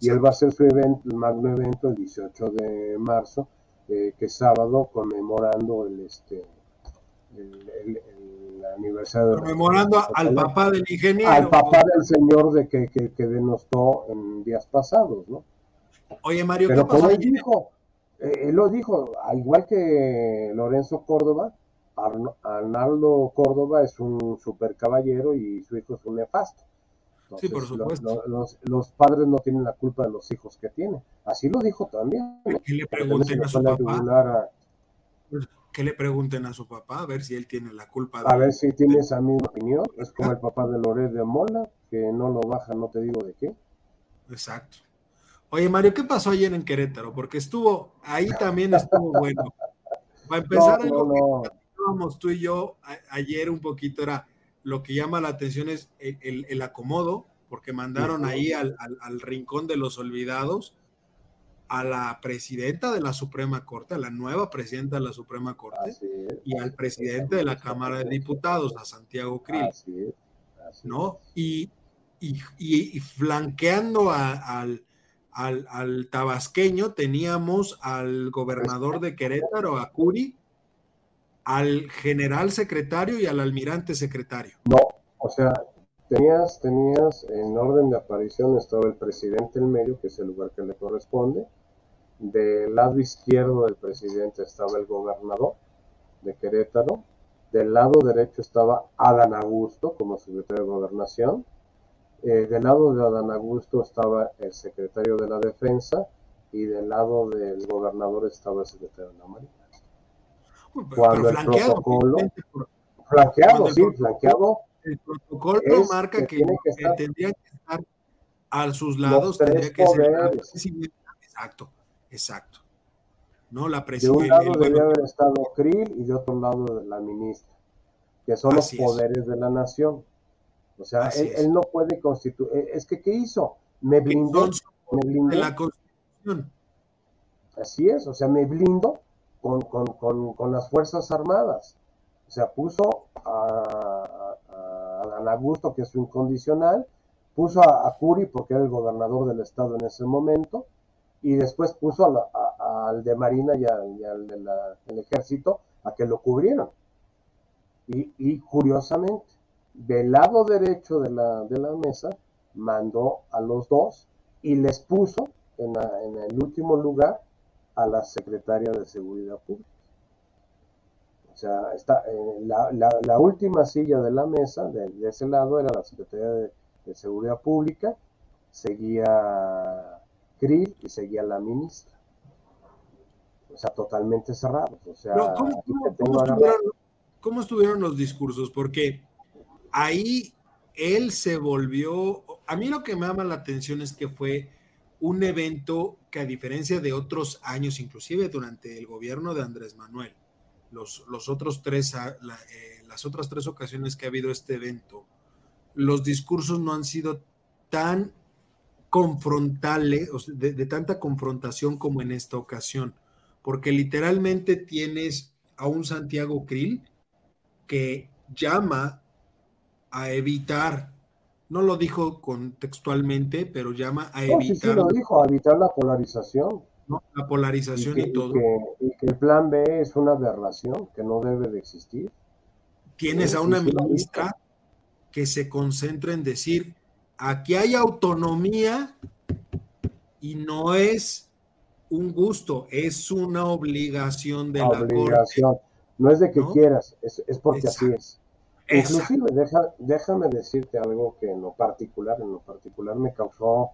Y él va a hacer su evento, el magno evento el 18 de marzo, eh, que es sábado, conmemorando el, este, el, aniversario. Conmemorando al papá del ingeniero. Al papá del señor de que, que, que denostó en días pasados, ¿no? Oye, Mario, Pero como él dijo, eh, él lo dijo, al igual que Lorenzo Córdoba, Arnaldo Córdoba es un super caballero y su hijo es un nefasto. sí, por supuesto. Los, padres no tienen la culpa de los hijos que tienen. Así lo dijo también. Que le pregunten a su papá. Que le pregunten a su papá a ver si él tiene la culpa. A ver si tiene esa misma opinión. Es como el papá de Loret de Mola, que no lo baja, no te digo de qué. Exacto. Oye, Mario, ¿qué pasó ayer en Querétaro? Porque estuvo, ahí también estuvo bueno. Para empezar, algo tú y yo ayer un poquito, era lo que llama la atención es el, acomodo, porque mandaron ahí al, rincón de los olvidados a la presidenta de la Suprema Corte, a la nueva presidenta de la Suprema Corte, y al presidente de la Cámara de Diputados, a Santiago Krill, ¿no? Y, y, flanqueando al, al, al, tabasqueño teníamos al gobernador de Querétaro, a Curi, al general secretario y al almirante secretario. No, o sea, tenías, tenías en orden de aparición estaba el presidente en medio, que es el lugar que le corresponde. Del lado izquierdo del presidente estaba el gobernador de Querétaro. Del lado derecho estaba Adán Augusto como secretario de gobernación. Eh, del lado de Adán Augusto estaba el secretario de la defensa y del lado del gobernador estaba el secretario de la Marina cuando el protocolo flanqueado, sí, flanqueado. El protocolo marca que, tendría que estar a sus lados, tendría que ser exacto, exacto. No la. De un lado debería haber estado Krill y de otro lado la ministra, que son los poderes de la nación. O sea, él, no puede constituir. Eh, es que, ¿qué hizo? Me blindó. Me blindó. De la Constitución. Así es, o sea, me blindo con, las Fuerzas Armadas. O sea, puso a, a, Augusto, que es su incondicional, puso a, Curi, porque era el gobernador del estado en ese momento, y después puso al de Marina y, al del ejército a que lo cubrieran. Y, curiosamente, del lado derecho de la, de la mesa, mandó a los dos y les puso en, en el último lugar a la secretaria de Seguridad Pública. O sea, está, eh, la, la, última silla de la mesa, de, ese lado, era la Secretaría de, Seguridad Pública, seguía Krill y seguía la ministra. O sea, totalmente cerrados. O sea, ¿cómo, estuvieron, los discursos? Porque ahí él se volvió. A mí lo que me llama la atención es que fue un evento que, a diferencia de otros años, inclusive durante el gobierno de Andrés Manuel, los, los otros tres, ah, eh, las otras tres ocasiones que ha habido este evento, los discursos no han sido tan confrontales, de, de tanta confrontación como en esta ocasión, porque literalmente tienes a un Santiago Krill que llama a evitar, no lo dijo contextualmente, pero llama a evitar. Sí, lo dijo, a evitar la polarización. La polarización y, todo. Y que, el plan B es una aberración que no debe de existir. Tienes a una ministra que se concentra en decir, aquí hay autonomía y no es un gusto, es una obligación de la Corte. No es de que quieras, es, porque así es. Inclusive, déjame decirte algo que en lo particular, en lo particular me causó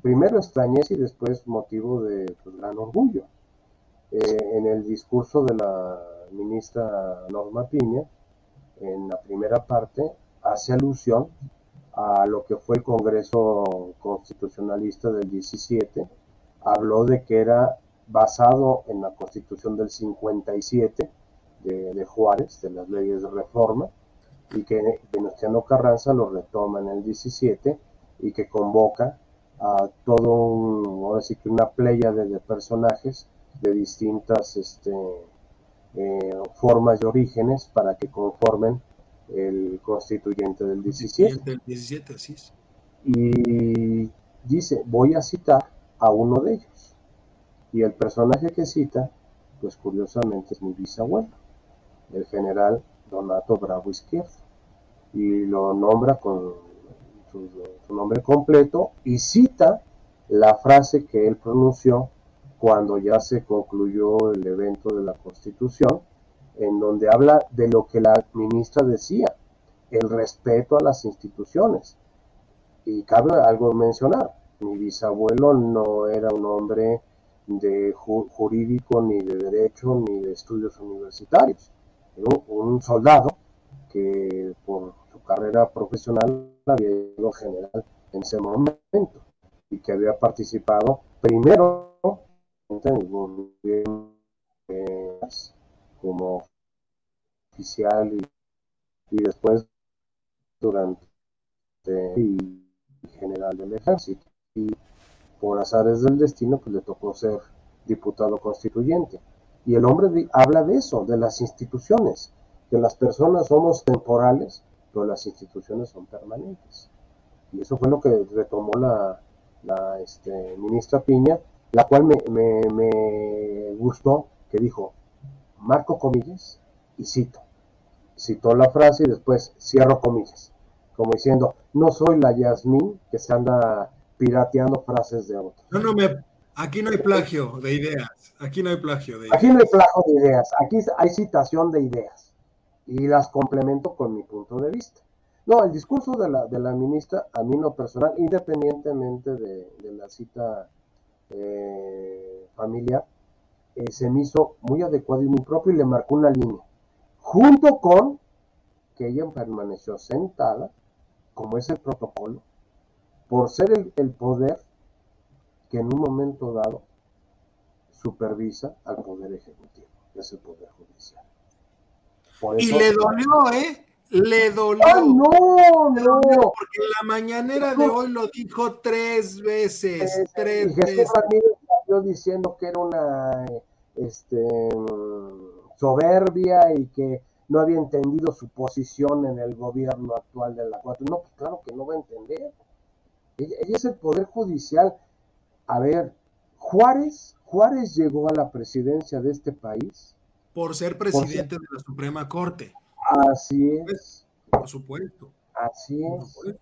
primero extrañez y después motivo de pues, gran orgullo. Eh, en el discurso de la ministra Norma Piña, en la primera parte, hace alusión a lo que fue el Congreso Constitucionalista del 17, habló de que era basado en la Constitución del 57 de, de Juárez, de las leyes de reforma, y que Venustiano Carranza lo retoma en el 17 y que convoca a todo un, ahora sí que una playa de, personajes de distintas este, eh, formas y orígenes para que conformen el constituyente del 17. 17, así es. Y dice, voy a citar a uno de ellos. Y el personaje que cita, pues curiosamente es mi bisabuelo, el general Donato Bravo Izquierdo. Y lo nombra con su, nombre completo y cita la frase que él pronunció cuando ya se concluyó el evento de la Constitución, en donde habla de lo que la ministra decía, el respeto a las instituciones. Y cabe algo mencionar, mi bisabuelo no era un hombre de jurídico, ni de derecho, ni de estudios universitarios. Era un soldado que por carrera profesional había ido general en ese momento y que había participado primero en como oficial y, después durante y general del ejército. Y por azares del destino pues le tocó ser diputado constituyente. Y el hombre habla de eso de las instituciones que las personas somos temporales, pero las instituciones son permanentes. Y eso fue lo que retomó la, este, ministra Piña, la cual me, me, gustó, que dijo, marco comillas y cito. Citó la frase y después cierro comillas, como diciendo, no soy la Yasmín que se anda pirateando frases de otros. No, no, me, aquí no hay plagio de ideas, aquí no hay plagio de ideas. Aquí no hay plagio de ideas, aquí hay citación de ideas y las complemento con mi punto de vista. No, el discurso de la, de la ministra, a mí no personal, independientemente de, la cita eh, familiar, eh, se me hizo muy adecuado y muy propio y le marcó una línea. Junto con que ella permaneció sentada, como es el protocolo, por ser el, el poder que en un momento dado supervisa al poder ejecutivo, que es el poder judicial y le dolió, ¿eh? Le dolió. ¡Ay, no, no! Porque en la mañanera de hoy lo dijo tres veces. Eh, tres veces. Yo diciendo que era una este, soberbia y que no había entendido su posición en el gobierno actual de la Cuatro. No, pues claro que no va a entender. Ella, ella es el poder judicial. A ver, Juárez, Juárez llegó a la presidencia de este país por ser presidente de la Suprema Corte. Así es. Por supuesto. Así es.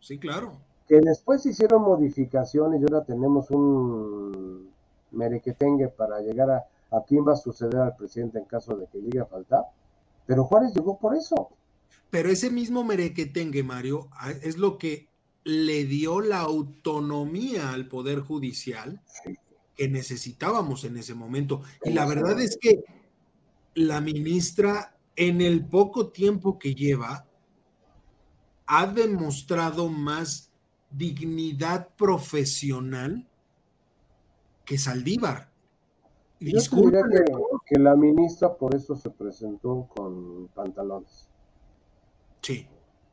Sí, claro. Que después hicieron modificaciones y ahora tenemos un merequetengue para llegar a, a quién va a suceder al presidente en caso de que llegue a faltar. Pero Juárez llegó por eso. Pero ese mismo merequetengue, Mario, es lo que le dio la autonomía al Poder Judicial que necesitábamos en ese momento. Y la verdad es que la ministra, en el poco tiempo que lleva, ha demostrado más dignidad profesional que Saldívar. Yo diría que, la ministra por eso se presentó con pantalones. Sí.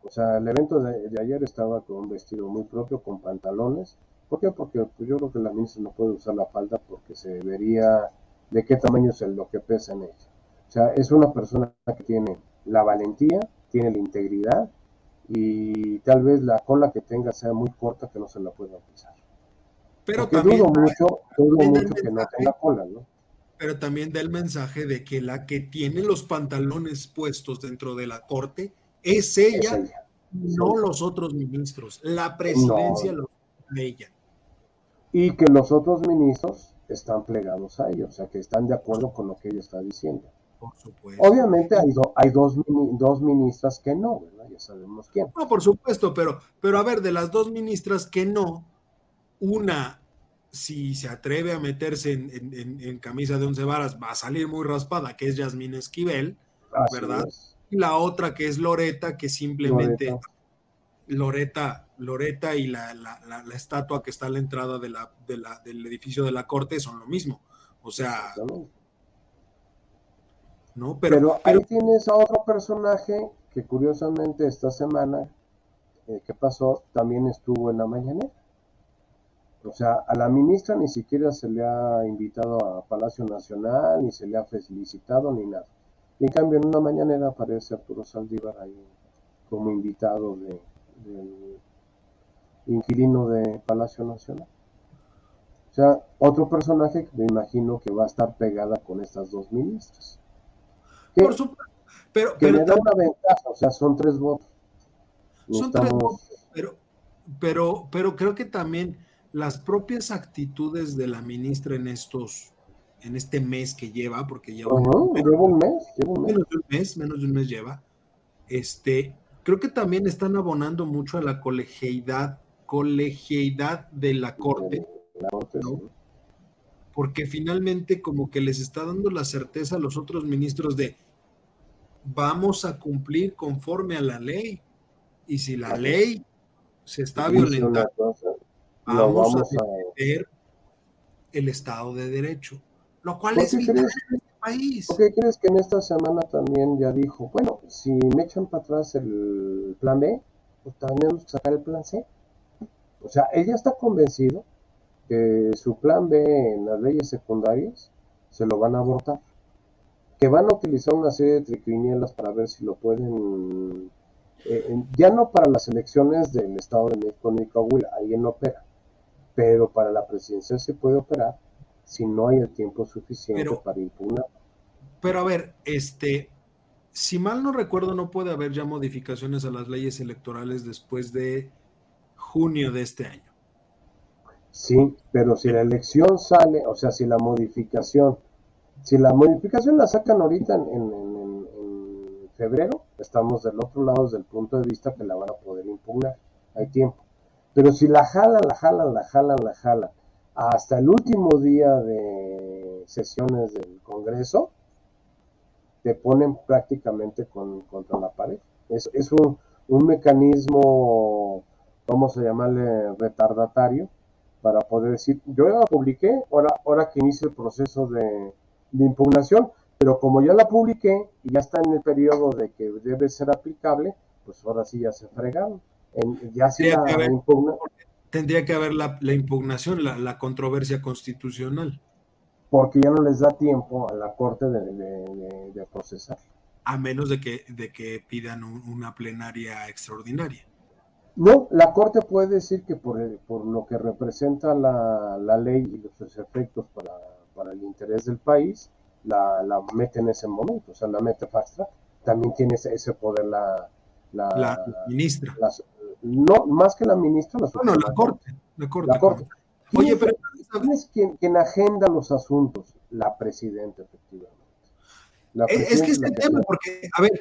O sea, el evento de, ayer estaba con un vestido muy propio, con pantalones. ¿Por qué? Porque pues, yo creo que la ministra no puede usar la falda porque se vería de qué tamaño es lo que pesa en ella. O sea, es una persona que tiene la valentía, tiene la integridad y tal vez la cola que tenga sea muy corta que no se la pueda pisar. Pero también dudo mucho, dudo mucho que no tenga cola, ¿no? Pero también da el mensaje de que la que tiene los pantalones puestos dentro de la corte es ella, no los otros ministros. La presidencia lo de ella. Y que los otros ministros están plegados a ella, o sea, que están de acuerdo con lo que ella está diciendo. Por supuesto. Obviamente hay, hay dos, dos ministras que no, ¿verdad? Ya sabemos quién. No, por supuesto, pero, pero a ver, de las dos ministras que no, una, si se atreve a meterse en, camisa de once varas, va a salir muy raspada, que es Yasmín Esquivel, ¿verdad? Y la otra que es Loreta, que simplemente Loreta, Loreta, y la, estatua que está a la entrada de la, del edificio de la corte son lo mismo. O sea, ¿no? Pero, ahí tienes a otro personaje que curiosamente esta semana eh, que pasó también estuvo en la mañanera. O sea, a la ministra ni siquiera se le ha invitado a Palacio Nacional, ni se le ha felicitado, ni nada. Y en cambio, en una mañanera aparece Arturo Saldívar ahí como invitado de, del inquilino de Palacio Nacional. O sea, otro personaje que me imagino que va a estar pegada con estas dos ministras. Por supuesto. Pero, que me da una ventaja, o sea, son tres votos. son tres votos, pero, pero, pero creo que también las propias actitudes de la ministra en estos, en este mes que lleva, porque lleva, un, mes, menos de un mes, menos de un mes lleva, este, creo que también están abonando mucho a la colegialidad, colegialidad de la corte, porque finalmente como que les está dando la certeza a los otros ministros de vamos a cumplir conforme a la ley, y si la ley se está violentando, vamos, a defender el Estado de Derecho, lo cual es vital en este país. ¿Por qué crees que en esta semana también ya dijo, bueno, si me echan para atrás el plan B, pues tenemos que sacar el plan C? O sea, ella está convencido que su plan B en las leyes secundarias se lo van a abortar. Que van a utilizar una serie de triquinielas para ver si lo pueden. Eh, ya no para las elecciones del Estado de México ni Coahuila, ahí no opera pero para la presidencia se puede operar si no hay el tiempo suficiente para impugnar. Pero a ver, este, si mal no recuerdo, no puede haber ya modificaciones a las leyes electorales después de junio de este año. Sí, pero si la elección sale, o sea, si la modificación, si la modificación la sacan ahorita en, en febrero, estamos del otro lado desde el punto de vista que la van a poder impugnar. Hay tiempo. Pero si la jalan, la jalan, la jalan, la jalan, hasta el último día de sesiones del Congreso, te ponen prácticamente con, contra la pared. Es, es un, un, mecanismo, vamos a llamarle retardatario, para poder decir, yo ya la publiqué, ahora, ahora que inicie el proceso de, de impugnación, pero como ya la publiqué y ya está en el periodo de que debe ser aplicable, pues ahora sí ya se fregaron ya tendría, que haber, la, impugnación, la, controversia constitucional. Porque ya no les da tiempo a la Corte de, procesar. A menos de que, de que pidan una plenaria extraordinaria. No, la Corte puede decir que por, por lo que representa la, ley y los efectos para, para, el interés del país, la, la, mete en ese momento, o sea, la mete fast track. También tiene ese, poder la, la, ministra no, más que la ministra, la Bueno, la corte, la corte. La corte. Oye, pero es quien, quien, agenda los asuntos? la presidenta, efectivamente. es, que es el tema, porque, a ver,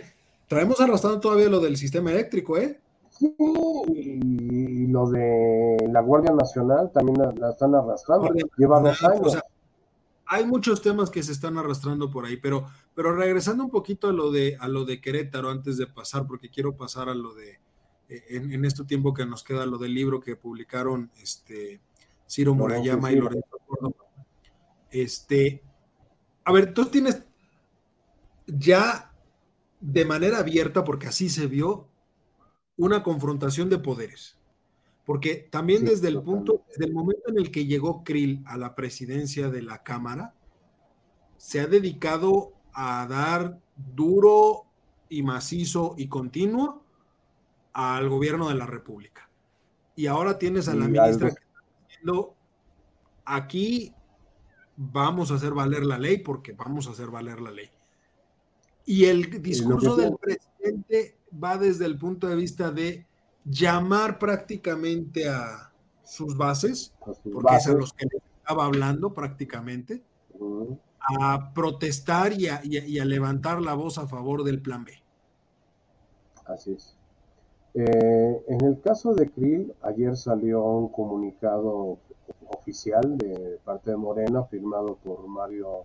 traemos arrastrando todavía lo del sistema eléctrico, ¿eh? Sí, y, lo de la Guardia Nacional también la, están arrastrando. Lleva dos años. Hay muchos temas que se están arrastrando por ahí, pero, pero regresando un poquito a lo de a lo de Querétaro antes de pasar, porque quiero pasar a lo de eh, en, en este tiempo que nos queda lo del libro que publicaron este Ciro Murayama y Lorenzo Córdoba. Este, a ver, tú tienes ya de manera abierta, porque así se vio, una confrontación de poderes. Porque también desde el punto, desde el momento en el que llegó Krill a la presidencia de la Cámara, se ha dedicado a dar duro y macizo y continuo al gobierno de la República. Y ahora tienes a la ministra que está diciendo, aquí vamos a hacer valer la ley porque vamos a hacer valer la ley. Y el discurso del presidente va desde el punto de vista de llamar prácticamente a sus bases, porque es a los que estaba hablando prácticamente, a protestar y a, levantar la voz a favor del plan B. Así es. Eh, en el caso de Krill, ayer salió un comunicado oficial de parte de Morena, firmado por Mario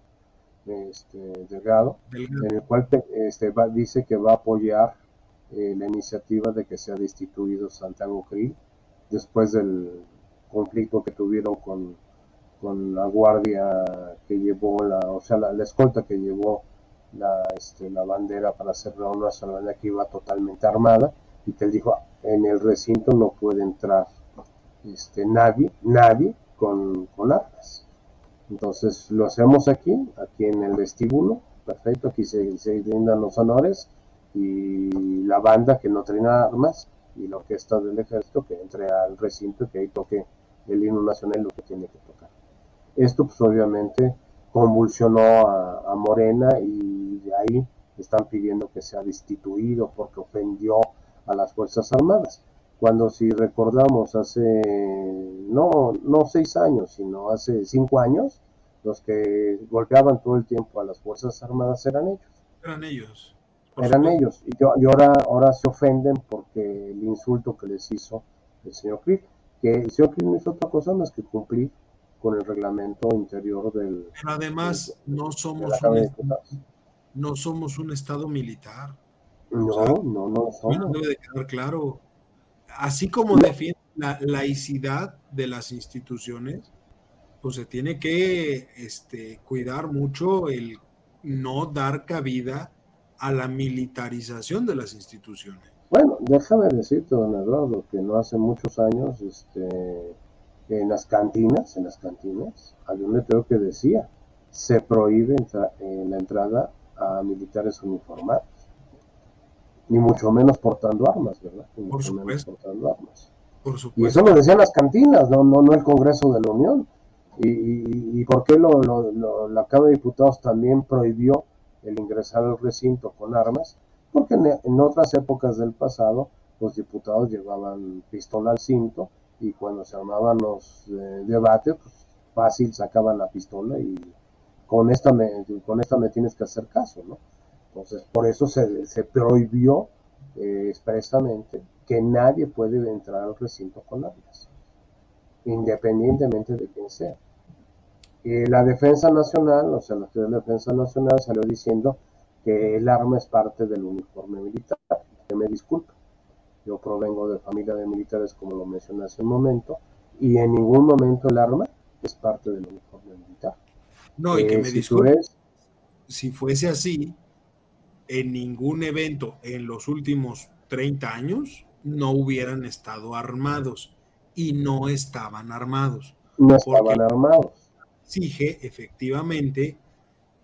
este, Delgado, en el cual este, dice que va a apoyar eh, la iniciativa de que sea destituido Santiago Krill después del conflicto que tuvieron con, con la guardia que llevó, la, o sea, la, escolta que llevó la, este, la bandera para hacer una sola que iba totalmente armada y que dijo en el recinto no puede entrar este, nadie, nadie con, con armas. Entonces lo hacemos aquí, aquí en el vestíbulo, perfecto, aquí se, se brindan los honores y la banda que no tiene armas y la orquesta del ejército que entre al recinto y que ahí toque el himno nacional lo que tiene que tocar. Esto pues obviamente convulsionó a, a Morena y de ahí están pidiendo que sea destituido porque ofendió a las Fuerzas Armadas. Cuando si recordamos hace, no, no seis años, sino hace cinco años, los que golpeaban todo el tiempo a las Fuerzas Armadas eran ellos. Eran ellos. Eran ellos. Y, yo, y, ahora, ahora se ofenden porque el insulto que les hizo el señor Crick, que el señor Crick no hizo otra cosa más que cumplir con el reglamento interior del... Pero además no somos no somos un estado militar. No, no, no. Bueno, debe de quedar claro. Así como defiende la laicidad de las instituciones, pues se tiene que este, cuidar mucho el no dar cabida a la militarización de las instituciones. Bueno, déjame decirte, don Eduardo, que no hace muchos años, este, en las cantinas, en las cantinas, había un letrero que decía, se prohíbe la entrada a militares uniformados ni mucho menos portando armas, ¿verdad? Por supuesto. portando armas. Por supuesto. Y eso lo decían las cantinas, no, no, no el Congreso de la Unión. ¿Y, y, por qué lo, lo, la Cámara de Diputados también prohibió el ingresar al recinto con armas? Porque en, otras épocas del pasado los diputados llevaban pistola al cinto y cuando se armaban los eh, debates, pues fácil sacaban la pistola y con esta me, con esta me tienes que hacer caso, ¿no? Entonces, por eso se, se prohibió eh, expresamente que nadie puede entrar al recinto con armas, independientemente de quién sea. La Defensa Nacional, o sea, la Defensa Nacional salió diciendo que el arma es parte del uniforme militar. Que me disculpe, yo provengo de familia de militares, como lo mencioné hace un momento, y en ningún momento el arma es parte del uniforme militar. No, y que eh, me disculpe, si fuese así, en ningún evento en los últimos 30 años no hubieran estado armados y no estaban armados. No estaban armados. Exige efectivamente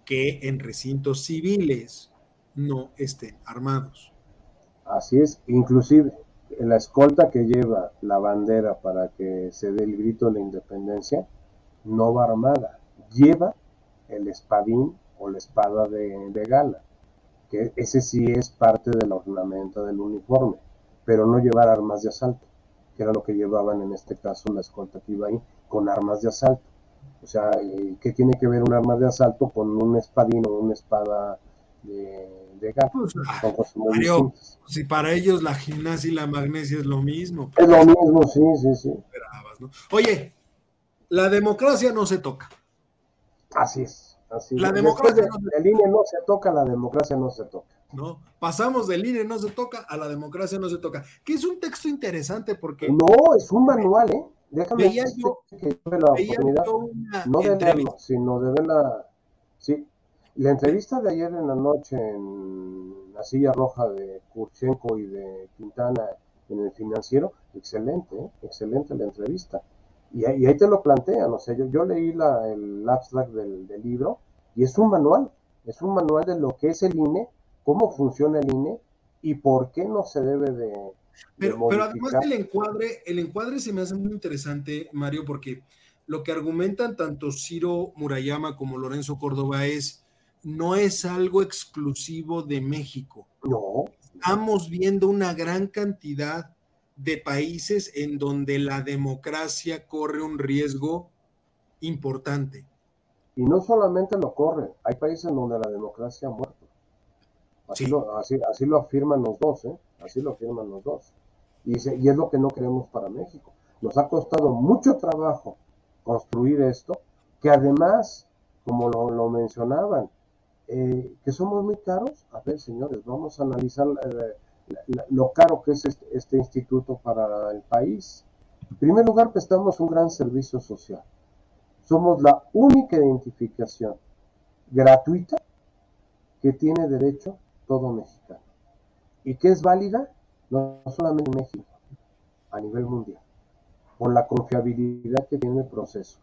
que en recintos civiles no estén armados. Así es, inclusive la escolta que lleva la bandera para que se dé el grito de la independencia no va armada, lleva el espadín o la espada de, gala que ese sí es parte del ornamento del uniforme, pero no llevar armas de asalto, que era lo que llevaban en este caso la escolta que iba ahí, con armas de asalto. O sea, ¿qué tiene que ver un arma de asalto con un espadín o una espada de, de gas? Pues, Mario, si para ellos la gimnasia y la magnesia es lo mismo. Es lo mismo, sí, sí, sí. Oye, la democracia no se toca. Así es. Así la democracia no se... el INE no se toca, la democracia no se toca. ¿no? Pasamos del INE no se toca a la democracia no se toca, que es un texto interesante porque... No, es un manual, ¿eh? Déjame veía yo, que tuve la oportunidad, no de verlo, sino de ver la... Sí, la entrevista de ayer en la noche en la silla roja de Kurchenko y de Quintana en el financiero, excelente, ¿eh? excelente la entrevista. Y, ahí te lo plantean, o sea, yo, yo leí la, el abstract del, del libro y es un manual, es un manual de lo que es el INE cómo funciona el INE y por qué no se debe de... Pero, pero además el encuadre, el encuadre se me hace muy interesante, Mario, porque lo que argumentan tanto Ciro Murayama como Lorenzo Córdoba es, no es algo exclusivo de México. No. Estamos viendo una gran cantidad de países en donde la democracia corre un riesgo importante. Y no solamente lo corre, hay países en donde la democracia ha muerto. Así, lo, así, así lo afirman los dos, ¿eh? Así lo afirman los dos. Y, y es lo que no queremos para México. Nos ha costado mucho trabajo construir esto, que además, como lo, mencionaban, eh, que somos muy caros. A ver, señores, vamos a analizar eh, lo caro que es este, este, instituto para el país. En primer lugar, prestamos un gran servicio social. Somos la única identificación gratuita que tiene derecho todo mexicano. Y que es válida no solamente en México, a nivel mundial, por la confiabilidad que tiene el proceso.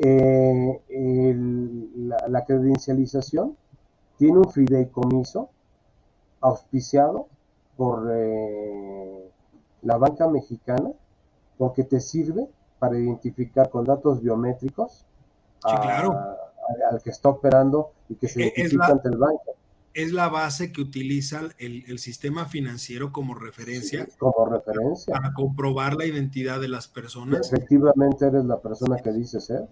Eh, la, credencialización tiene un fideicomiso auspiciado por eh, la banca mexicana porque te sirve para identificar con datos biométricos al que está operando y que se identifica ante el banco es la base que utiliza el, sistema financiero como referencia. como referencia. Para, comprobar la identidad de las personas. Efectivamente eres la persona que dice ser.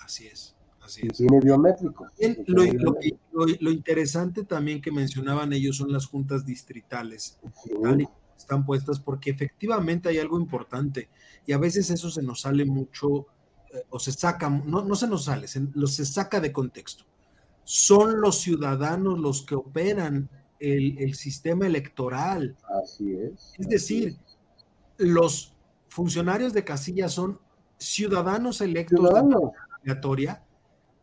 así es. Así y tiene biométricos. Lo, interesante también que mencionaban ellos son las juntas distritales. Están puestas porque efectivamente hay algo importante y a veces eso se nos sale mucho eh, o se saca, no, no se nos sale, se, se saca de contexto son los ciudadanos los que operan el, sistema electoral. Así es. Es decir, los funcionarios de casilla son ciudadanos electos de obligatoria,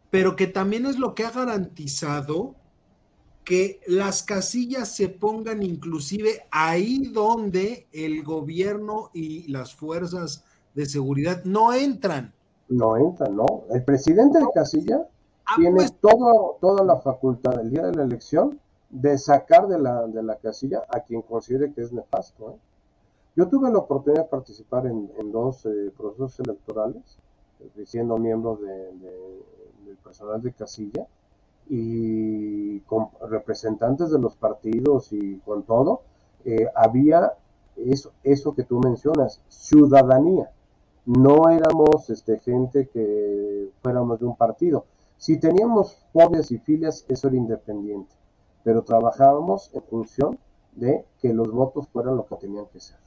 pero que también es lo que ha garantizado que las casillas se pongan inclusive ahí donde el gobierno y las fuerzas de seguridad no entran. No entran, no. El presidente de casilla Ah, tiene pues. todo, toda la facultad del día de la elección de sacar de la, de la casilla a quien considere que es nefasto. ¿eh? Yo tuve la oportunidad de participar en, dos eh, procesos electorales, eh, siendo miembro de, del personal de casilla y con representantes de los partidos y con todo, había eso, eso que tú mencionas, ciudadanía. No éramos este, gente que fuéramos de un partido, si teníamos fobias y filias, eso era independiente, pero trabajábamos en función de que los votos fueran lo que tenían que ser.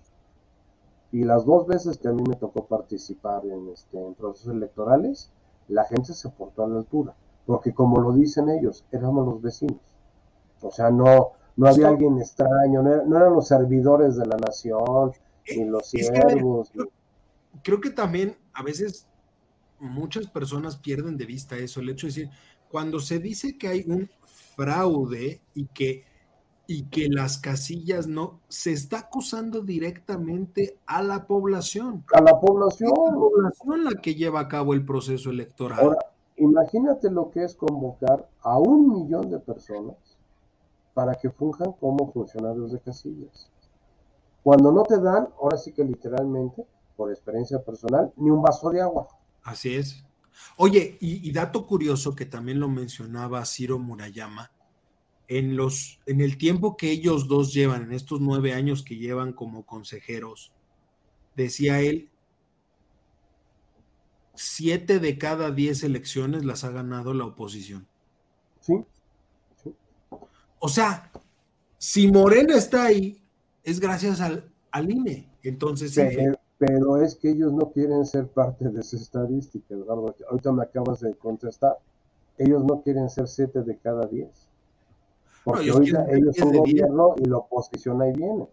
Y las dos veces que a mí me tocó participar en, este, en procesos electorales, la gente se portó a la altura, porque como lo dicen ellos, éramos los vecinos. O sea, no, no había alguien extraño, no, eran los servidores de la nación, ni los siervos. creo que también a veces muchas personas pierden de vista eso, el hecho de decir, cuando se dice que hay un fraude y que, y que las casillas no, se está acusando directamente a la población. A la población. la población la que lleva a cabo el proceso electoral. Ahora, imagínate lo que es convocar a un millón de personas para que funjan como funcionarios de casillas. Cuando no te dan, ahora sí que literalmente, por experiencia personal, ni un vaso de agua. Así es. Oye, y, dato curioso que también lo mencionaba Ciro Murayama, en, los, en el tiempo que ellos dos llevan, en estos nueve años que llevan como consejeros, decía él, siete de cada diez elecciones las ha ganado la oposición. Sí. O sea, si Morena está ahí, es gracias al, al INE. Entonces, pero, es que ellos no quieren ser parte de esa estadística, Eduardo. Ahorita me acabas de contestar. Ellos no quieren ser siete de cada diez. Porque ellos, ellos son gobierno y la oposición ahí viene.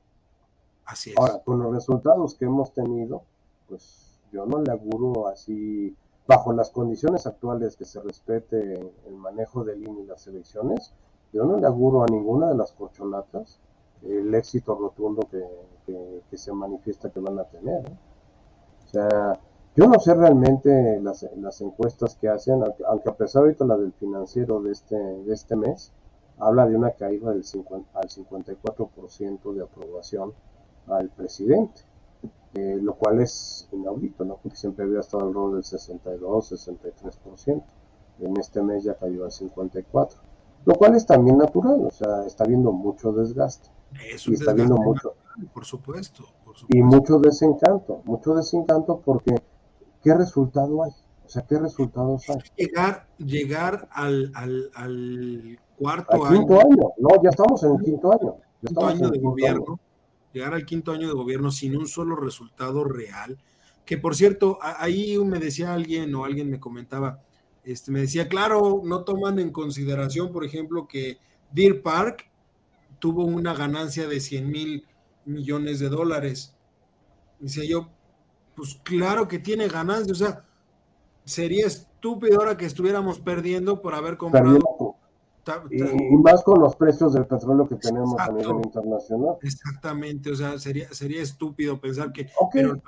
Así es. Ahora, con los resultados que hemos tenido, pues yo no le auguro así, bajo las condiciones actuales que se respete el manejo del INE y las elecciones, yo no le auguro a ninguna de las corcholatas el éxito rotundo que, se manifiesta que van a tener. O sea, yo no sé realmente las, las encuestas que hacen, aunque, a pesar ahorita la del financiero de este, de este mes, habla de una caída del 50, al 54% de aprobación al presidente, eh, lo cual es inaudito, ¿no? porque siempre había estado alrededor del 62, 63%. En este mes ya cayó al 54%, lo cual es también natural, o sea, está habiendo mucho desgaste. y está habiendo mucho. Por supuesto, Y mucho desencanto, mucho desencanto porque ¿qué resultado hay? O sea, ¿qué resultados hay? Llegar, llegar al, al, al cuarto al quinto año. No, ya estamos en el quinto año. quinto año de gobierno llegar al quinto año de gobierno sin un solo resultado real, que por cierto, ahí me decía alguien o alguien me comentaba, este, me decía, claro, no toman en consideración, por ejemplo, que Deer Park tuvo una ganancia de 100 mil millones de dólares. Decía yo, pues claro que tiene ganancia, o sea, sería estúpido ahora que estuviéramos perdiendo por haber comprado y, más con los precios del petróleo que tenemos a nivel internacional. Exactamente, o sea, sería, sería estúpido pensar que... Ok, pero,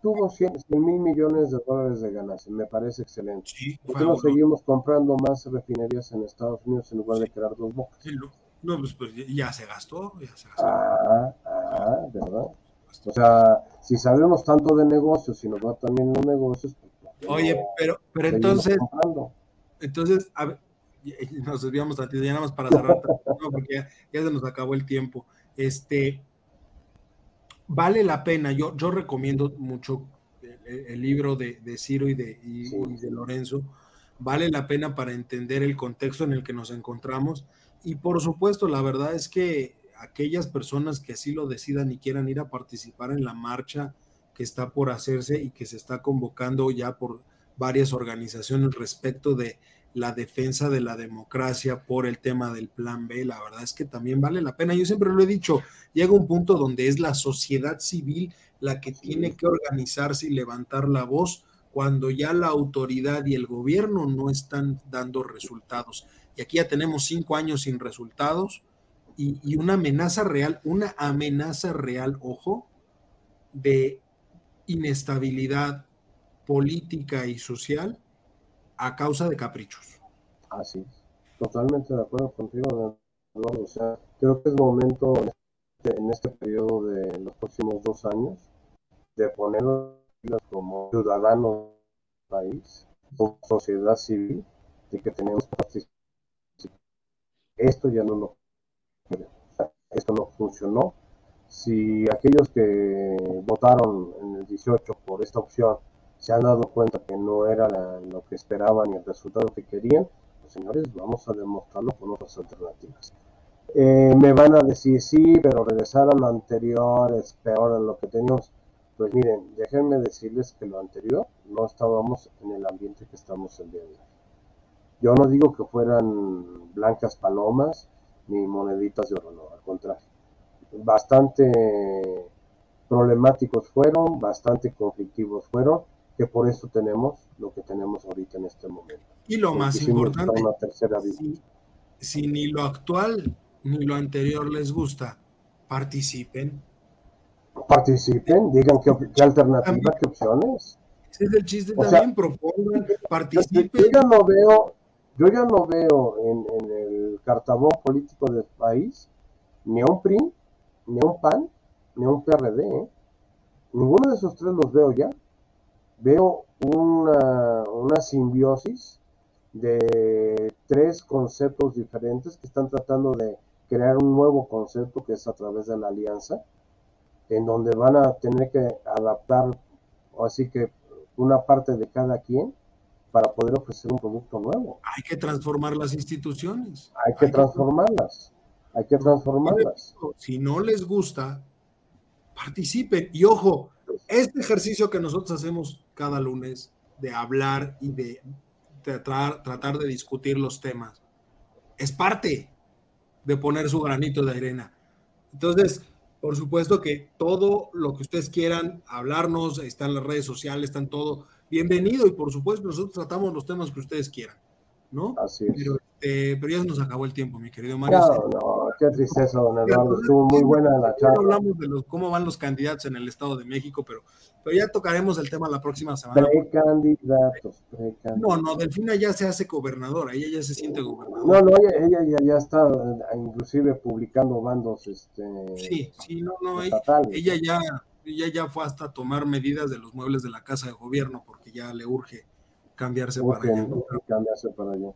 tuvo 100, mil millones de dólares de ganancia, me parece excelente. ¿Por qué no seguimos comprando más refinerías en Estados Unidos en lugar de crear dos bocas? No, pues, pues, ya se gastó, ya se gastó. Ah, ah, ¿verdad? O sea, si sabemos tanto de negocios y nos va también los negocios... Pues, Oye, pero, pero entonces... Entonces, a ver, nos desviamos a ya nada más para cerrar, porque ya, se nos acabó el tiempo. Este, vale la pena, yo, yo recomiendo mucho el, libro de, Ciro y de, de Lorenzo, vale la pena para entender el contexto en el que nos encontramos y por supuesto, la verdad es que aquellas personas que así lo decidan y quieran ir a participar en la marcha que está por hacerse y que se está convocando ya por varias organizaciones respecto de la defensa de la democracia por el tema del plan B, la verdad es que también vale la pena. Yo siempre lo he dicho, llega un punto donde es la sociedad civil la que tiene que organizarse y levantar la voz cuando ya la autoridad y el gobierno no están dando resultados. Aquí ya tenemos cinco años sin resultados y, una amenaza real, una amenaza real, ojo, de inestabilidad política y social a causa de caprichos. Así es, totalmente de acuerdo contigo, Eduardo. O sea, creo que es momento en este periodo de los próximos dos años de poner como ciudadanos del país, como sociedad civil, de que tenemos que participar. Esto ya no lo esto no funcionó. Si aquellos que votaron en el 18 por esta opción se han dado cuenta que no era lo que esperaban y el resultado que querían, pues señores, vamos a demostrarlo con otras alternativas. Eh, me van a decir, sí, pero regresar a lo anterior es peor de lo que teníamos. Pues miren, déjenme decirles que lo anterior no estábamos en el ambiente que estamos el día de hoy. Yo no digo que fueran blancas palomas ni moneditas de oro, no, al contrario. Bastante problemáticos fueron, bastante conflictivos fueron, que por eso tenemos lo que tenemos ahorita en este momento. Y lo más importante, si, ni lo actual ni lo anterior les gusta, participen. Participen, digan qué, alternativa, qué opciones. Ese es el chiste también, propongan, participen. Yo ya no veo, yo ya no veo en, el cartabón político del país ni un PRI, ni un PAN, ni a un PRD. ¿eh? Ninguno de esos tres los veo ya veo una, simbiosis de tres conceptos diferentes que están tratando de crear un nuevo concepto que es a través de la alianza, en donde van a tener que adaptar, así que una parte de cada quien para poder ofrecer un producto nuevo. Hay que transformar las instituciones. Hay que transformarlas. Hay que transformarlas. Si no les gusta, participen. Y ojo, este ejercicio que nosotros hacemos cada lunes de hablar y de tratar, tratar de discutir los temas, es parte de poner su granito de arena. Entonces, por supuesto que todo lo que ustedes quieran hablarnos, están las redes sociales, están todo bienvenido y por supuesto nosotros tratamos los temas que ustedes quieran, ¿no? Así es. Pero, eh, pero ya se nos acabó el tiempo, mi querido Mario. No, no, qué tristeza, don Eduardo. Estuvo muy buena la charla. hablamos de los, cómo van los candidatos en el Estado de México, pero, pero ya tocaremos el tema la próxima semana. Precandidatos, precandidatos. No, no, Delfina ya se hace gobernadora, ella ya se siente gobernadora. No, no, ella, ella ya, ya, está inclusive publicando bandos este, Sí, sí, no, no, ella, ella, ya, ella ya fue hasta tomar medidas de los muebles de la Casa de Gobierno porque ya le urge cambiarse urge, para allá. ¿no? Cambiarse para allá.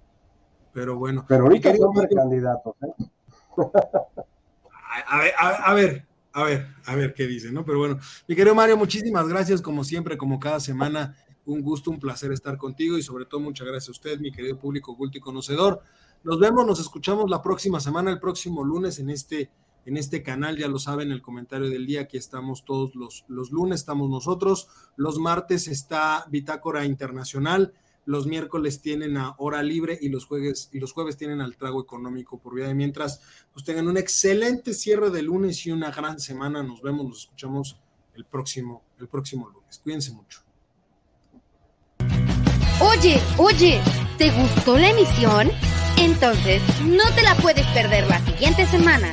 Pero bueno. Pero ahorita son precandidatos, ¿eh? A ver, a, a, ver, a ver, a ver qué dice, ¿no? Pero bueno, mi querido Mario, muchísimas gracias, como siempre, como cada semana, un gusto, un placer estar contigo y sobre todo muchas gracias a usted, mi querido público oculto y conocedor. Nos vemos, nos escuchamos la próxima semana, el próximo lunes en este, en este canal, ya lo saben, el comentario del día, aquí estamos todos los, los lunes, estamos nosotros, los martes está Bitácora Internacional, los miércoles tienen a hora libre y los jueves, y los jueves tienen al trago económico por vida de mientras. Pues tengan un excelente cierre de lunes y una gran semana. Nos vemos, nos escuchamos el próximo, el próximo lunes. Cuídense mucho. Oye, oye, ¿te gustó la emisión? Entonces no te la puedes perder la siguiente semana.